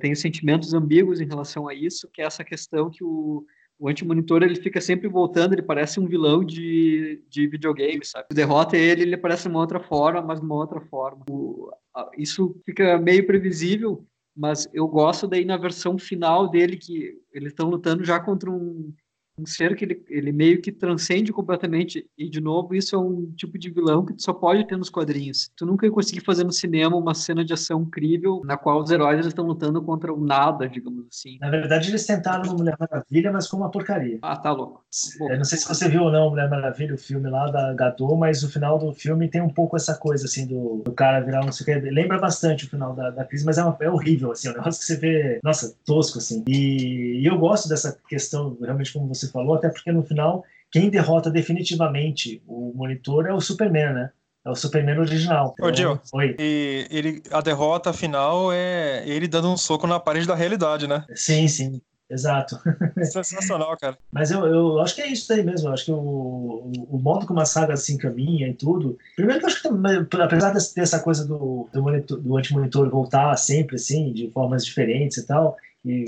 tem sentimentos ambíguos em relação a isso, que é essa questão que o, o anti-monitor ele fica sempre voltando, ele parece um vilão de, de videogame, sabe? Tu derrota ele, ele aparece de uma outra forma, mas uma outra forma. O, isso fica meio previsível, mas eu gosto daí na versão final dele que eles estão lutando já contra um um ser que ele, ele meio que transcende completamente. E, de novo, isso é um tipo de vilão que tu só pode ter nos quadrinhos. Tu nunca ia conseguir fazer no cinema uma cena de ação incrível na qual os heróis estão lutando contra o nada, digamos assim. Na verdade, eles tentaram no Mulher Maravilha, mas com uma porcaria. Ah, tá louco. Bom, não sei se você viu ou não Mulher Maravilha, o filme lá da Gadot, mas o final do filme tem um pouco essa coisa, assim, do, do cara virar não sei o que. Lembra bastante o final da, da crise, mas é, uma, é horrível, assim, é um negócio que você vê, nossa, tosco, assim. E, e eu gosto dessa questão, realmente, como você falou, até porque no final quem derrota definitivamente o monitor é o Superman, né? É o Superman original. Ô, Gil, Oi. E ele, a derrota final é ele dando um soco na parede da realidade, né? Sim, sim. Exato. Sensacional, cara. Mas eu, eu acho que é isso aí mesmo. Eu acho que o, o, o modo como a saga se encaminha e tudo. Primeiro que eu acho que, apesar dessa coisa do, do, monitor, do anti-monitor voltar sempre, assim, de formas diferentes e tal, e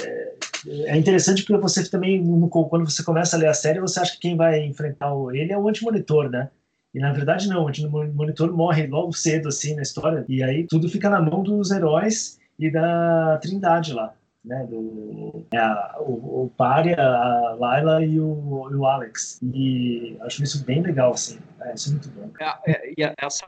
é, é interessante porque você também, quando você começa a ler a série, você acha que quem vai enfrentar ele é o anti-monitor, né? E na verdade não, o anti-monitor morre logo cedo assim na história, e aí tudo fica na mão dos heróis e da Trindade lá. Né, do, é a, o, o Pari, a Layla e o, e o Alex. E acho isso bem legal, assim. É, isso é muito bom. É, é, e essa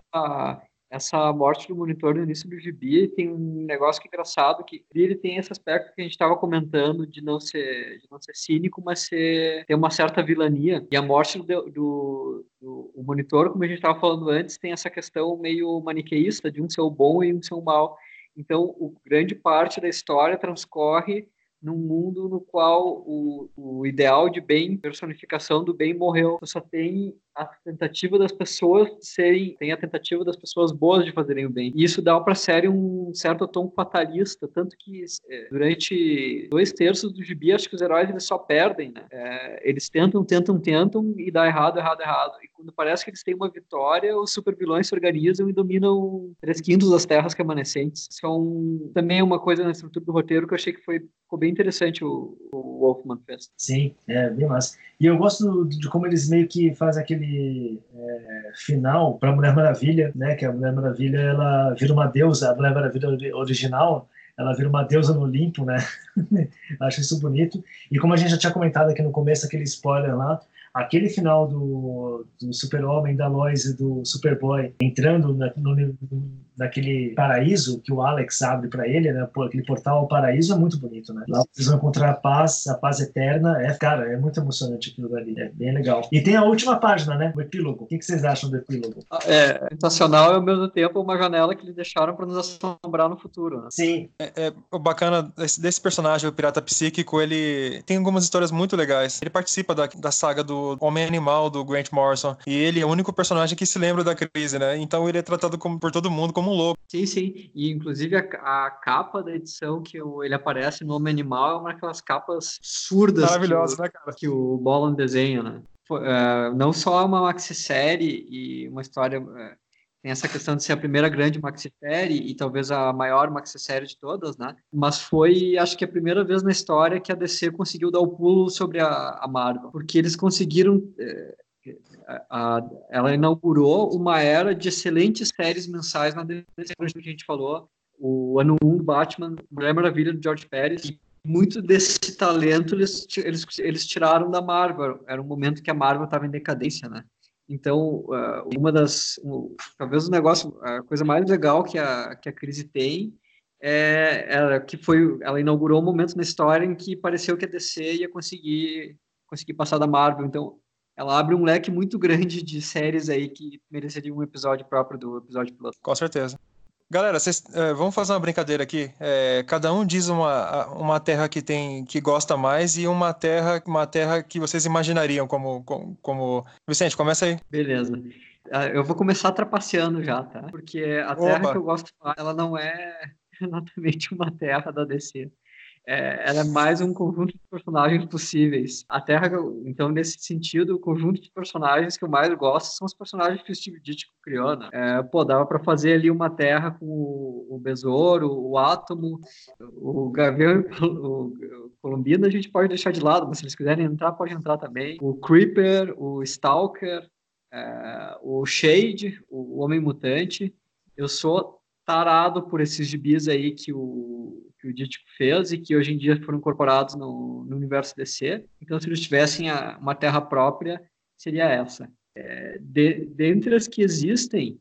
essa morte do monitor no início do gibi tem um negócio que é engraçado que ele tem esse aspecto que a gente estava comentando de não ser de não ser cínico mas ser, ter uma certa vilania e a morte do, do, do o monitor como a gente estava falando antes tem essa questão meio maniqueísta de um ser o bom e um ser o mal então o grande parte da história transcorre num mundo no qual o, o ideal de bem, personificação do bem morreu. Só tem a tentativa das pessoas serem, tem a tentativa das pessoas boas de fazerem o bem. E isso dá para a série um certo tom fatalista, tanto que é, durante dois terços do gibi, acho que os heróis eles só perdem, né? É, eles tentam, tentam, tentam e dá errado, errado, errado. E quando parece que eles têm uma vitória, os super vilões se organizam e dominam três quintos das terras remanescentes. Isso é um, também uma coisa na estrutura do roteiro que eu achei que foi, ficou bem interessante o, o Wolfman fez. Sim, é bem massa. E eu gosto de como eles meio que fazem aquele é, final para a Mulher Maravilha, né? Que a Mulher Maravilha ela vira uma deusa, a Mulher Maravilha original, ela vira uma deusa no Olimpo, né? Acho isso bonito. E como a gente já tinha comentado aqui no começo, aquele spoiler lá, aquele final do, do Super-Homem, da Lois e do Superboy entrando na, no, naquele paraíso que o Alex abre para ele, né? Aquele portal ao paraíso é muito bonito, né? Lá vocês vão encontrar a paz, a paz eterna. É, cara, é muito emocionante aquilo dali. É bem legal. E tem a última página, né? O epílogo. O que vocês acham do epílogo? É sensacional e ao mesmo tempo uma janela que eles deixaram para nos assombrar no futuro, né? Sim. É, é o bacana desse, desse, personagem, o pirata psíquico, ele tem algumas histórias muito legais. Ele participa da, da saga do Homem Animal do Grant Morrison e ele é o único personagem que se lembra da crise, né? Então ele é tratado como, por todo mundo como um louco. Sim, sim. E inclusive a, a capa da edição que o, ele aparece no Homem Animal é uma daquelas capas surdas. Maravilhosas, né, cara? Que o Bolan desenha, né? Uh, não só uma maxi-série e uma história. Uh, tem essa questão de ser a primeira grande maxi-série e talvez a maior maxi-série de todas, né? Mas foi, acho que a primeira vez na história que a DC conseguiu dar o pulo sobre a, a Marvel, porque eles conseguiram uh, a, ela inaugurou uma era de excelentes séries mensais na DC, que a gente falou, o ano 1 do Batman, Mulher Maravilha do George Pérez, muito desse talento eles, eles, eles tiraram da Marvel. Era um momento que a Marvel estava em decadência, né? Então, uma das, talvez o negócio, a coisa mais legal que a, que a crise tem é, é, que foi, ela inaugurou um momento na história em que pareceu que a DC ia conseguir, conseguir passar da Marvel. Então, ela abre um leque muito grande de séries aí que mereceriam um episódio próprio do episódio piloto. Com certeza. Galera, vocês, é, vamos fazer uma brincadeira aqui. É, cada um diz uma, uma terra que tem que gosta mais e uma terra, uma terra que vocês imaginariam como, como, como... Vicente, começa aí. Beleza. Ah, eu vou começar trapaceando já, tá? Porque a terra Opa. que eu gosto, ela não é exatamente uma terra da DC. É, ela é mais um conjunto de personagens possíveis. A Terra, então, nesse sentido, o conjunto de personagens que eu mais gosto são os personagens que o Steve Ditko criou, né? É, pô, dava para fazer ali uma Terra com o, o Besouro, o Átomo, o Gavião, o, o Colombino a gente pode deixar de lado, mas se eles quiserem entrar, pode entrar também. O Creeper, o Stalker, é, o Shade, o Homem Mutante. Eu sou tarado por esses gibis aí que o, que o Ditko fez e que hoje em dia foram incorporados no, no universo DC. Então, se eles tivessem a, uma terra própria, seria essa. É, de, dentre as que existem,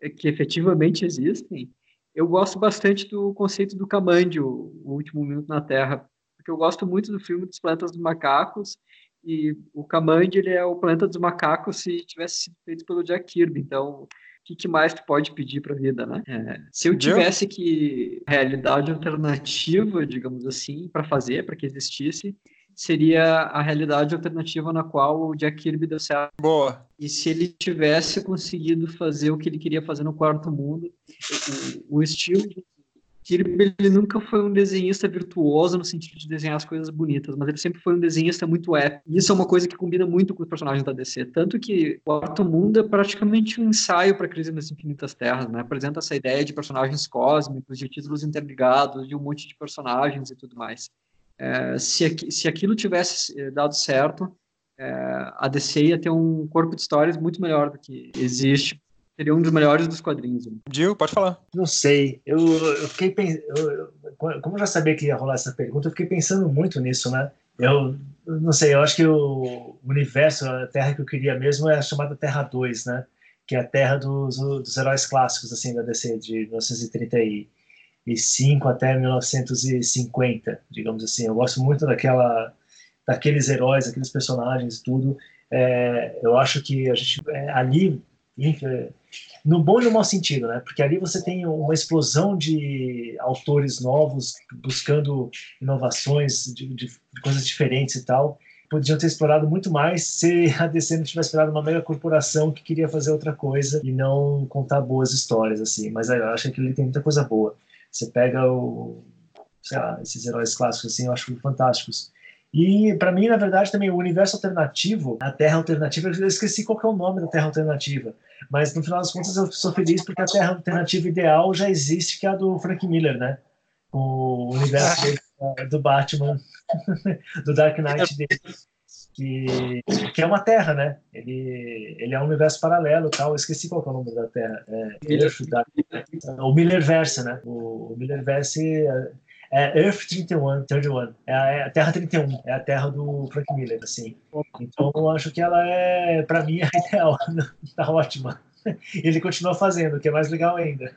é, que efetivamente existem, eu gosto bastante do conceito do Camandio, o último minuto na Terra, porque eu gosto muito do filme dos Planetas dos Macacos e o Camandio ele é o Planeta dos Macacos se tivesse sido feito pelo Jack Kirby. Então, que, que mais tu pode pedir para a vida, né? É, se eu tivesse que realidade alternativa, digamos assim, para fazer, para que existisse, seria a realidade alternativa na qual o Jack Kirby deu certo. Boa. E se ele tivesse conseguido fazer o que ele queria fazer no Quarto Mundo, o, o estilo de Kirby ele nunca foi um desenhista virtuoso no sentido de desenhar as coisas bonitas, mas ele sempre foi um desenhista muito épico. E isso é uma coisa que combina muito com os personagens da DC. Tanto que o Quarto Mundo é praticamente um ensaio para a Crise nas Infinitas Terras, né? Apresenta essa ideia de personagens cósmicos, de títulos interligados, de um monte de personagens e tudo mais. É, se, se aquilo tivesse eh, dado certo, é, a DC ia ter um corpo de histórias muito melhor do que existe Seria um dos melhores dos quadrinhos. Né? Gil, pode falar. Não sei. Eu, eu fiquei pensando. Como eu já sabia que ia rolar essa pergunta, eu fiquei pensando muito nisso, né? Eu não sei, eu acho que o universo, a Terra que eu queria mesmo é a chamada Terra 2, né? Que é a Terra dos, dos heróis clássicos, assim, da DC, de 1935 até 1950, digamos assim. Eu gosto muito daquela, daqueles heróis, aqueles personagens, tudo. É, eu acho que a gente é, ali no bom e no mau sentido, né? Porque ali você tem uma explosão de autores novos buscando inovações de, de, coisas diferentes e tal. Podiam ter explorado muito mais se a DC não tivesse esperado uma mega corporação que queria fazer outra coisa e não contar boas histórias, assim. Mas eu acho que ele tem muita coisa boa. Você pega o, sei lá, esses heróis clássicos, assim, eu acho fantásticos. E para mim, na verdade, também o universo alternativo, a Terra alternativa, eu esqueci qual é o nome da Terra alternativa, mas no final das contas eu sou feliz porque a Terra alternativa ideal já existe, que é a do Frank Miller, né? O universo dele, do Batman, do Dark Knight dele. Que, que, é uma terra, né? Ele, ele é um universo paralelo tal. Eu esqueci qual é o nome da terra. É, Miller, o Millerverse, né? O, o Millerverse é Earth 31, 31. É a, é a Terra 31, é a terra do Frank Miller, assim. Então eu acho que ela é, para mim, a ideal. tá ótima. Ele continua fazendo, o que é mais legal ainda.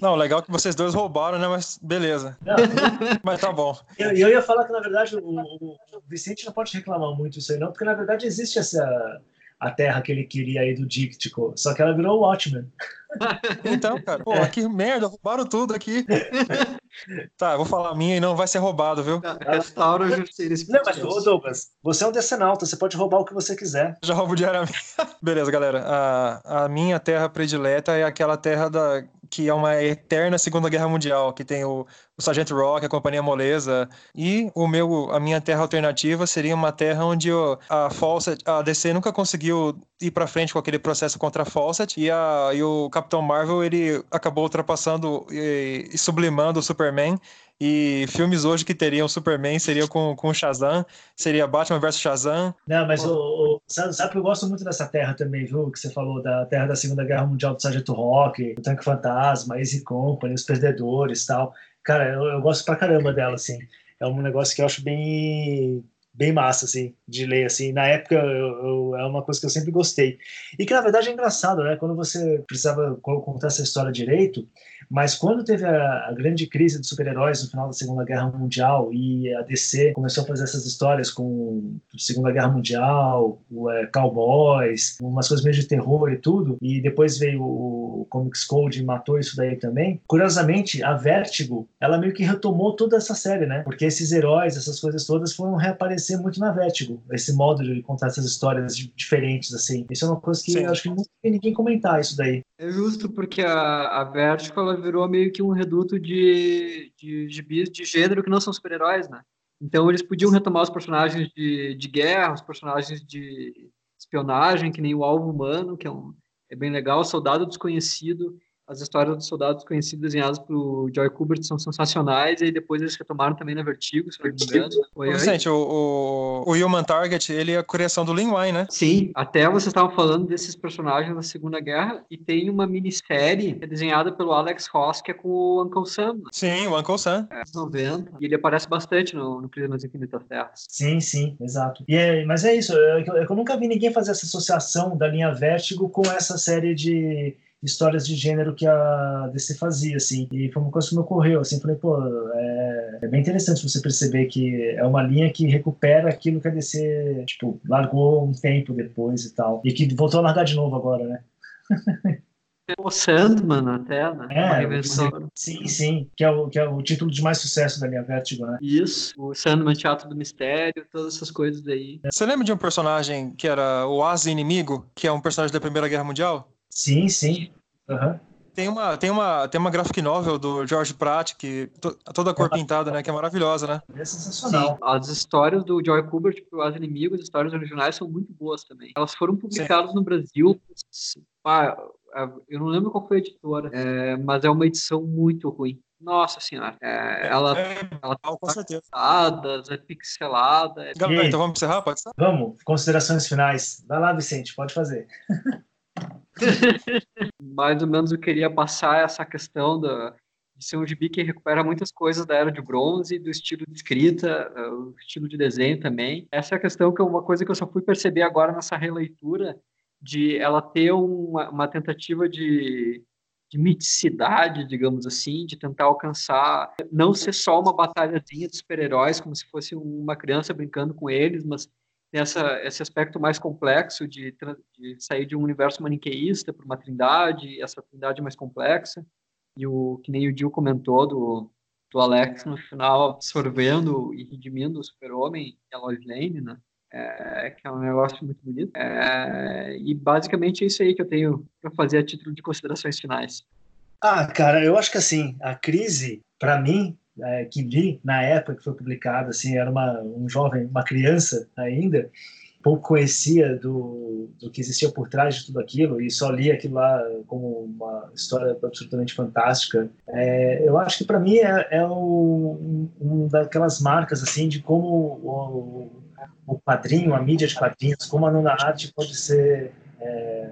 Não, legal que vocês dois roubaram, né? Mas beleza. Não, Mas tá bom. Eu, eu ia falar que, na verdade, o, o, Vicente não pode reclamar muito disso aí, não, porque na verdade existe essa a terra que ele queria aí do Díctico, só que ela virou o Watchmen. Então, cara, pô, que merda, roubaram tudo aqui. tá, vou falar a minha e não vai ser roubado, viu? Restaura o justiça. Não, mas, ô Douglas, você é um decenalta, você pode roubar o que você quiser. Já roubo diariamente. Beleza, galera. A, a minha terra predileta é aquela terra da, que é uma eterna Segunda Guerra Mundial, que tem o, o Sargento Rock, a Companhia Moleza, e o meu, a minha terra alternativa seria uma terra onde a Fawcett, a DC nunca conseguiu ir para frente com aquele processo contra a Fawcett, e, a, e o Capitão Marvel ele acabou ultrapassando e, e sublimando o Superman e filmes hoje que teriam Superman seriam com, com Shazam, seria Batman vs Shazam. Não, mas o, o, sabe, que eu gosto muito dessa terra também, viu? Que você falou da terra da Segunda Guerra Mundial do Sargento Rock, o Tanque Fantasma, Easy Company, Os Perdedores tal. Cara, eu, eu gosto pra caramba dela, assim. É um negócio que eu acho bem bem massa, assim, de ler, assim. Na época, eu, eu, é uma coisa que eu sempre gostei. E que, na verdade, é engraçado, né? Quando você precisava contar essa história direito, mas quando teve a, a grande crise dos super-heróis no final da Segunda Guerra Mundial e a DC começou a fazer essas histórias com Segunda Guerra Mundial, o, é, Cowboys, umas coisas meio de terror e tudo, e depois veio o, o Comics Code e matou isso daí também. Curiosamente, a Vertigo, ela meio que retomou toda essa série, né? Porque esses heróis, essas coisas todas foram reaparecer muito na Vertigo, esse modo de contar essas histórias diferentes, assim. Isso é uma coisa que Sim. eu acho que não tem ninguém comentar isso daí. É justo porque a, a Vertigo ela virou meio que um reduto de, de de gênero que não são super-heróis, né? Então eles podiam retomar os personagens de, de guerra, os personagens de espionagem, que nem o Alvo Humano, que é, um, é bem legal, Soldado Desconhecido, as histórias dos soldados conhecidos desenhadas por Joy Kubert são sensacionais, e aí depois eles retomaram também na Vertigo, se não me engano. Foi, Vicente, o, o, o, Human Target, ele é a criação do Lin Wayne, né? Sim, até vocês estavam falando desses personagens da Segunda Guerra, e tem uma minissérie que é desenhada pelo Alex Ross, que é com o Uncle Sam. Sim, o Uncle Sam. É, 90, e ele aparece bastante no, no Crise nas Infinitas Terras. Sim, sim, exato. E é, mas é isso, eu, eu nunca vi ninguém fazer essa associação da linha Vertigo com essa série de histórias de gênero que a DC fazia, assim. E foi uma coisa que me ocorreu, assim. Falei, pô, é, é, bem interessante você perceber que é uma linha que recupera aquilo que a DC, tipo, largou um tempo depois e tal. E que voltou a largar de novo agora, né? o Sandman até, né? É, sim, sim, que é, o, que é o título de mais sucesso da linha Vertigo, né? Isso, o Sandman Teatro do Mistério, todas essas coisas aí. Você lembra de um personagem que era o Asa Inimigo, que é um personagem da Primeira Guerra Mundial? Sim, sim. Uhum. Tem uma, tem, uma, tem uma graphic novel do George Pratt, que to, toda a cor pintada, né? Que é maravilhosa, né? É sensacional. Sim, as histórias do Joy Kubert para tipo, As Inimigos, as histórias originais são muito boas também. Elas foram publicadas Sim. no Brasil. Ah, eu não lembro qual foi a editora, é, mas é uma edição muito ruim. Nossa senhora. É, ela, é, ela tá com certeza. é pixelada. É... Galera, então vamos encerrar, pode ser? Vamos, considerações finais. Vai lá, Vicente, pode fazer. Mais ou menos eu queria passar essa questão da, de ser um gibi que recupera muitas coisas da Era de Bronze, do estilo de escrita, eh, o estilo de desenho também. Essa é a questão que é uma coisa que eu só fui perceber agora nessa releitura, de ela ter uma, uma tentativa de, de miticidade, digamos assim, de tentar alcançar, não ser só uma batalhazinha de super-heróis, como se fosse uma criança brincando com eles, mas essa, esse aspecto mais complexo de, de sair de um universo maniqueísta para uma trindade, essa trindade mais complexa, e o que nem o Gil comentou do, do Alex no final absorvendo e redimindo o super-homem e a Lois Lane, né? É, que é um negócio muito bonito. É, e basicamente é isso aí que eu tenho para fazer a título de considerações finais. Ah, cara, eu acho que assim, a crise, para mim, é, que li na época que foi publicado, assim, era uma, um jovem, uma criança ainda, pouco conhecia do, do que existia por trás de tudo aquilo e só lia aquilo lá como uma história absolutamente fantástica. É, eu acho que para mim é, é um, um, daquelas marcas assim de como o, o quadrinho, a mídia de quadrinhos, como a nona arte pode ser é,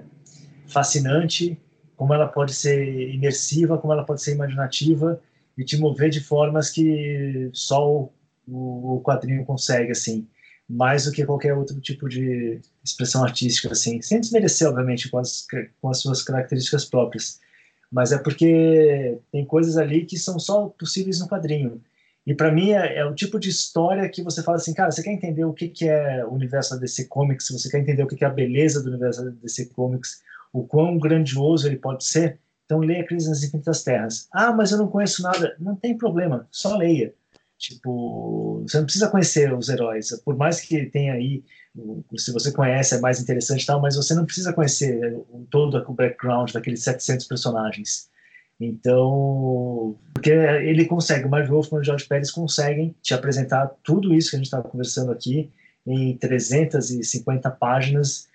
fascinante, como ela pode ser imersiva, como ela pode ser imaginativa e te mover de formas que só o, o quadrinho consegue, assim, mais do que qualquer outro tipo de expressão artística, assim, sem desmerecer, obviamente, com as, com as suas características próprias, mas é porque tem coisas ali que são só possíveis no quadrinho. E para mim é, é, o tipo de história que você fala assim, cara, você quer entender o que, que é o universo da DC Comics, você quer entender o que, que é a beleza do universo da DC Comics, o quão grandioso ele pode ser, então leia Crise nas Infinitas Terras. Ah, mas eu não conheço nada. Não tem problema, só leia. Tipo, você não precisa conhecer os heróis, por mais que tenha aí, se você conhece é mais interessante e tal, mas você não precisa conhecer todo o background daqueles 700 personagens. Então, porque ele consegue, o Mark Wolfman e o George Pérez conseguem te apresentar tudo isso que a gente estava conversando aqui em 350 páginas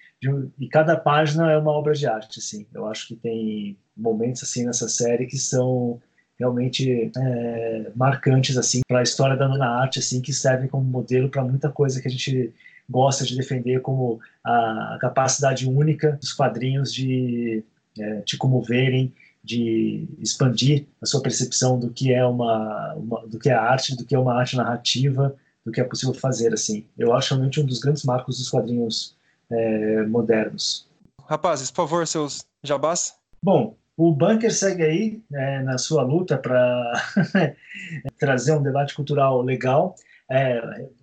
e cada página é uma obra de arte, assim. Eu acho que tem momentos assim nessa série que são realmente é, marcantes assim para a história da nona arte, assim, que servem como modelo para muita coisa que a gente gosta de defender, como a capacidade única dos quadrinhos de é, te comoverem, de expandir a sua percepção do que é uma, uma, do que é arte, do que é uma arte narrativa, do que é possível fazer assim. Eu acho realmente um dos grandes marcos dos quadrinhos é, modernos. Rapazes, por favor, seus jabás. Bom, o Bunker segue aí é, na sua luta para trazer um debate cultural legal.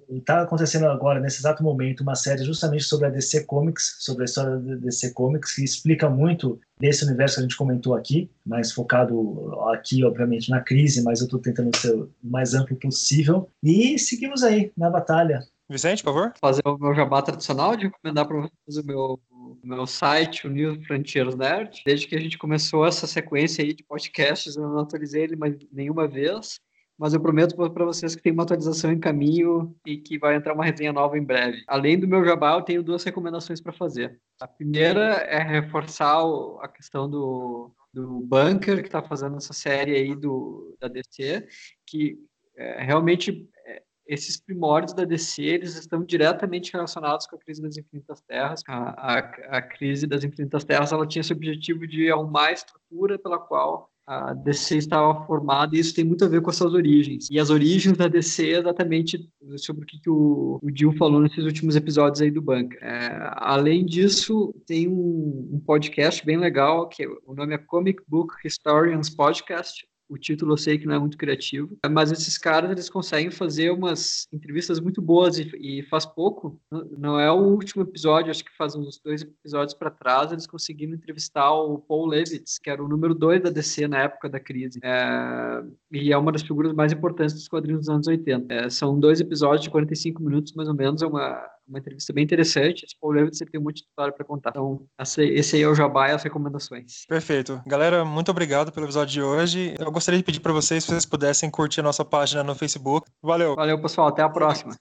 Está é, acontecendo agora, nesse exato momento, uma série justamente sobre a DC Comics, sobre a história da DC Comics, que explica muito desse universo que a gente comentou aqui, mais focado aqui, obviamente, na crise, mas eu estou tentando ser o mais amplo possível. E seguimos aí na batalha. Vicente, por favor. Fazer o meu jabá tradicional de recomendar para vocês o meu meu site, o New Frontiers Nerd. Desde que a gente começou essa sequência aí de podcasts, eu não atualizei ele mais nenhuma vez mas eu prometo para vocês que tem uma atualização em caminho e que vai entrar uma resenha nova em breve. Além do meu jabá, eu tenho duas recomendações para fazer. A primeira é reforçar a questão do, do Bunker, que está fazendo essa série aí do, da DC, que é, realmente esses primórdios da DC eles estão diretamente relacionados com a crise das infinitas terras. A, a, a crise das infinitas terras ela tinha esse objetivo de arrumar a estrutura pela qual a DC estava formada e isso tem muito a ver com as suas origens. E as origens da DC é exatamente sobre o que, que o, o falou nesses últimos episódios aí do Bunker. É, além disso, tem um, um, podcast bem legal, que é, o nome é Comic Book Historians Podcast, o título eu sei que não é muito criativo, mas esses caras eles conseguem fazer umas entrevistas muito boas e, e faz pouco, não é o último episódio, acho que faz uns dois episódios para trás, eles conseguiram entrevistar o Paul Levitz, que era o número dois da DC na época da crise, é, e é uma das figuras mais importantes dos quadrinhos dos anos 80. É, são dois episódios de 45 minutos, mais ou menos, é uma uma entrevista bem interessante. Esse Paul sempre tem muita história para contar. Então, esse aí é o jabá e as recomendações. Perfeito. Galera, muito obrigado pelo episódio de hoje. Eu gostaria de pedir para vocês se vocês pudessem curtir a nossa página no Facebook. Valeu. Valeu, pessoal. Até a próxima.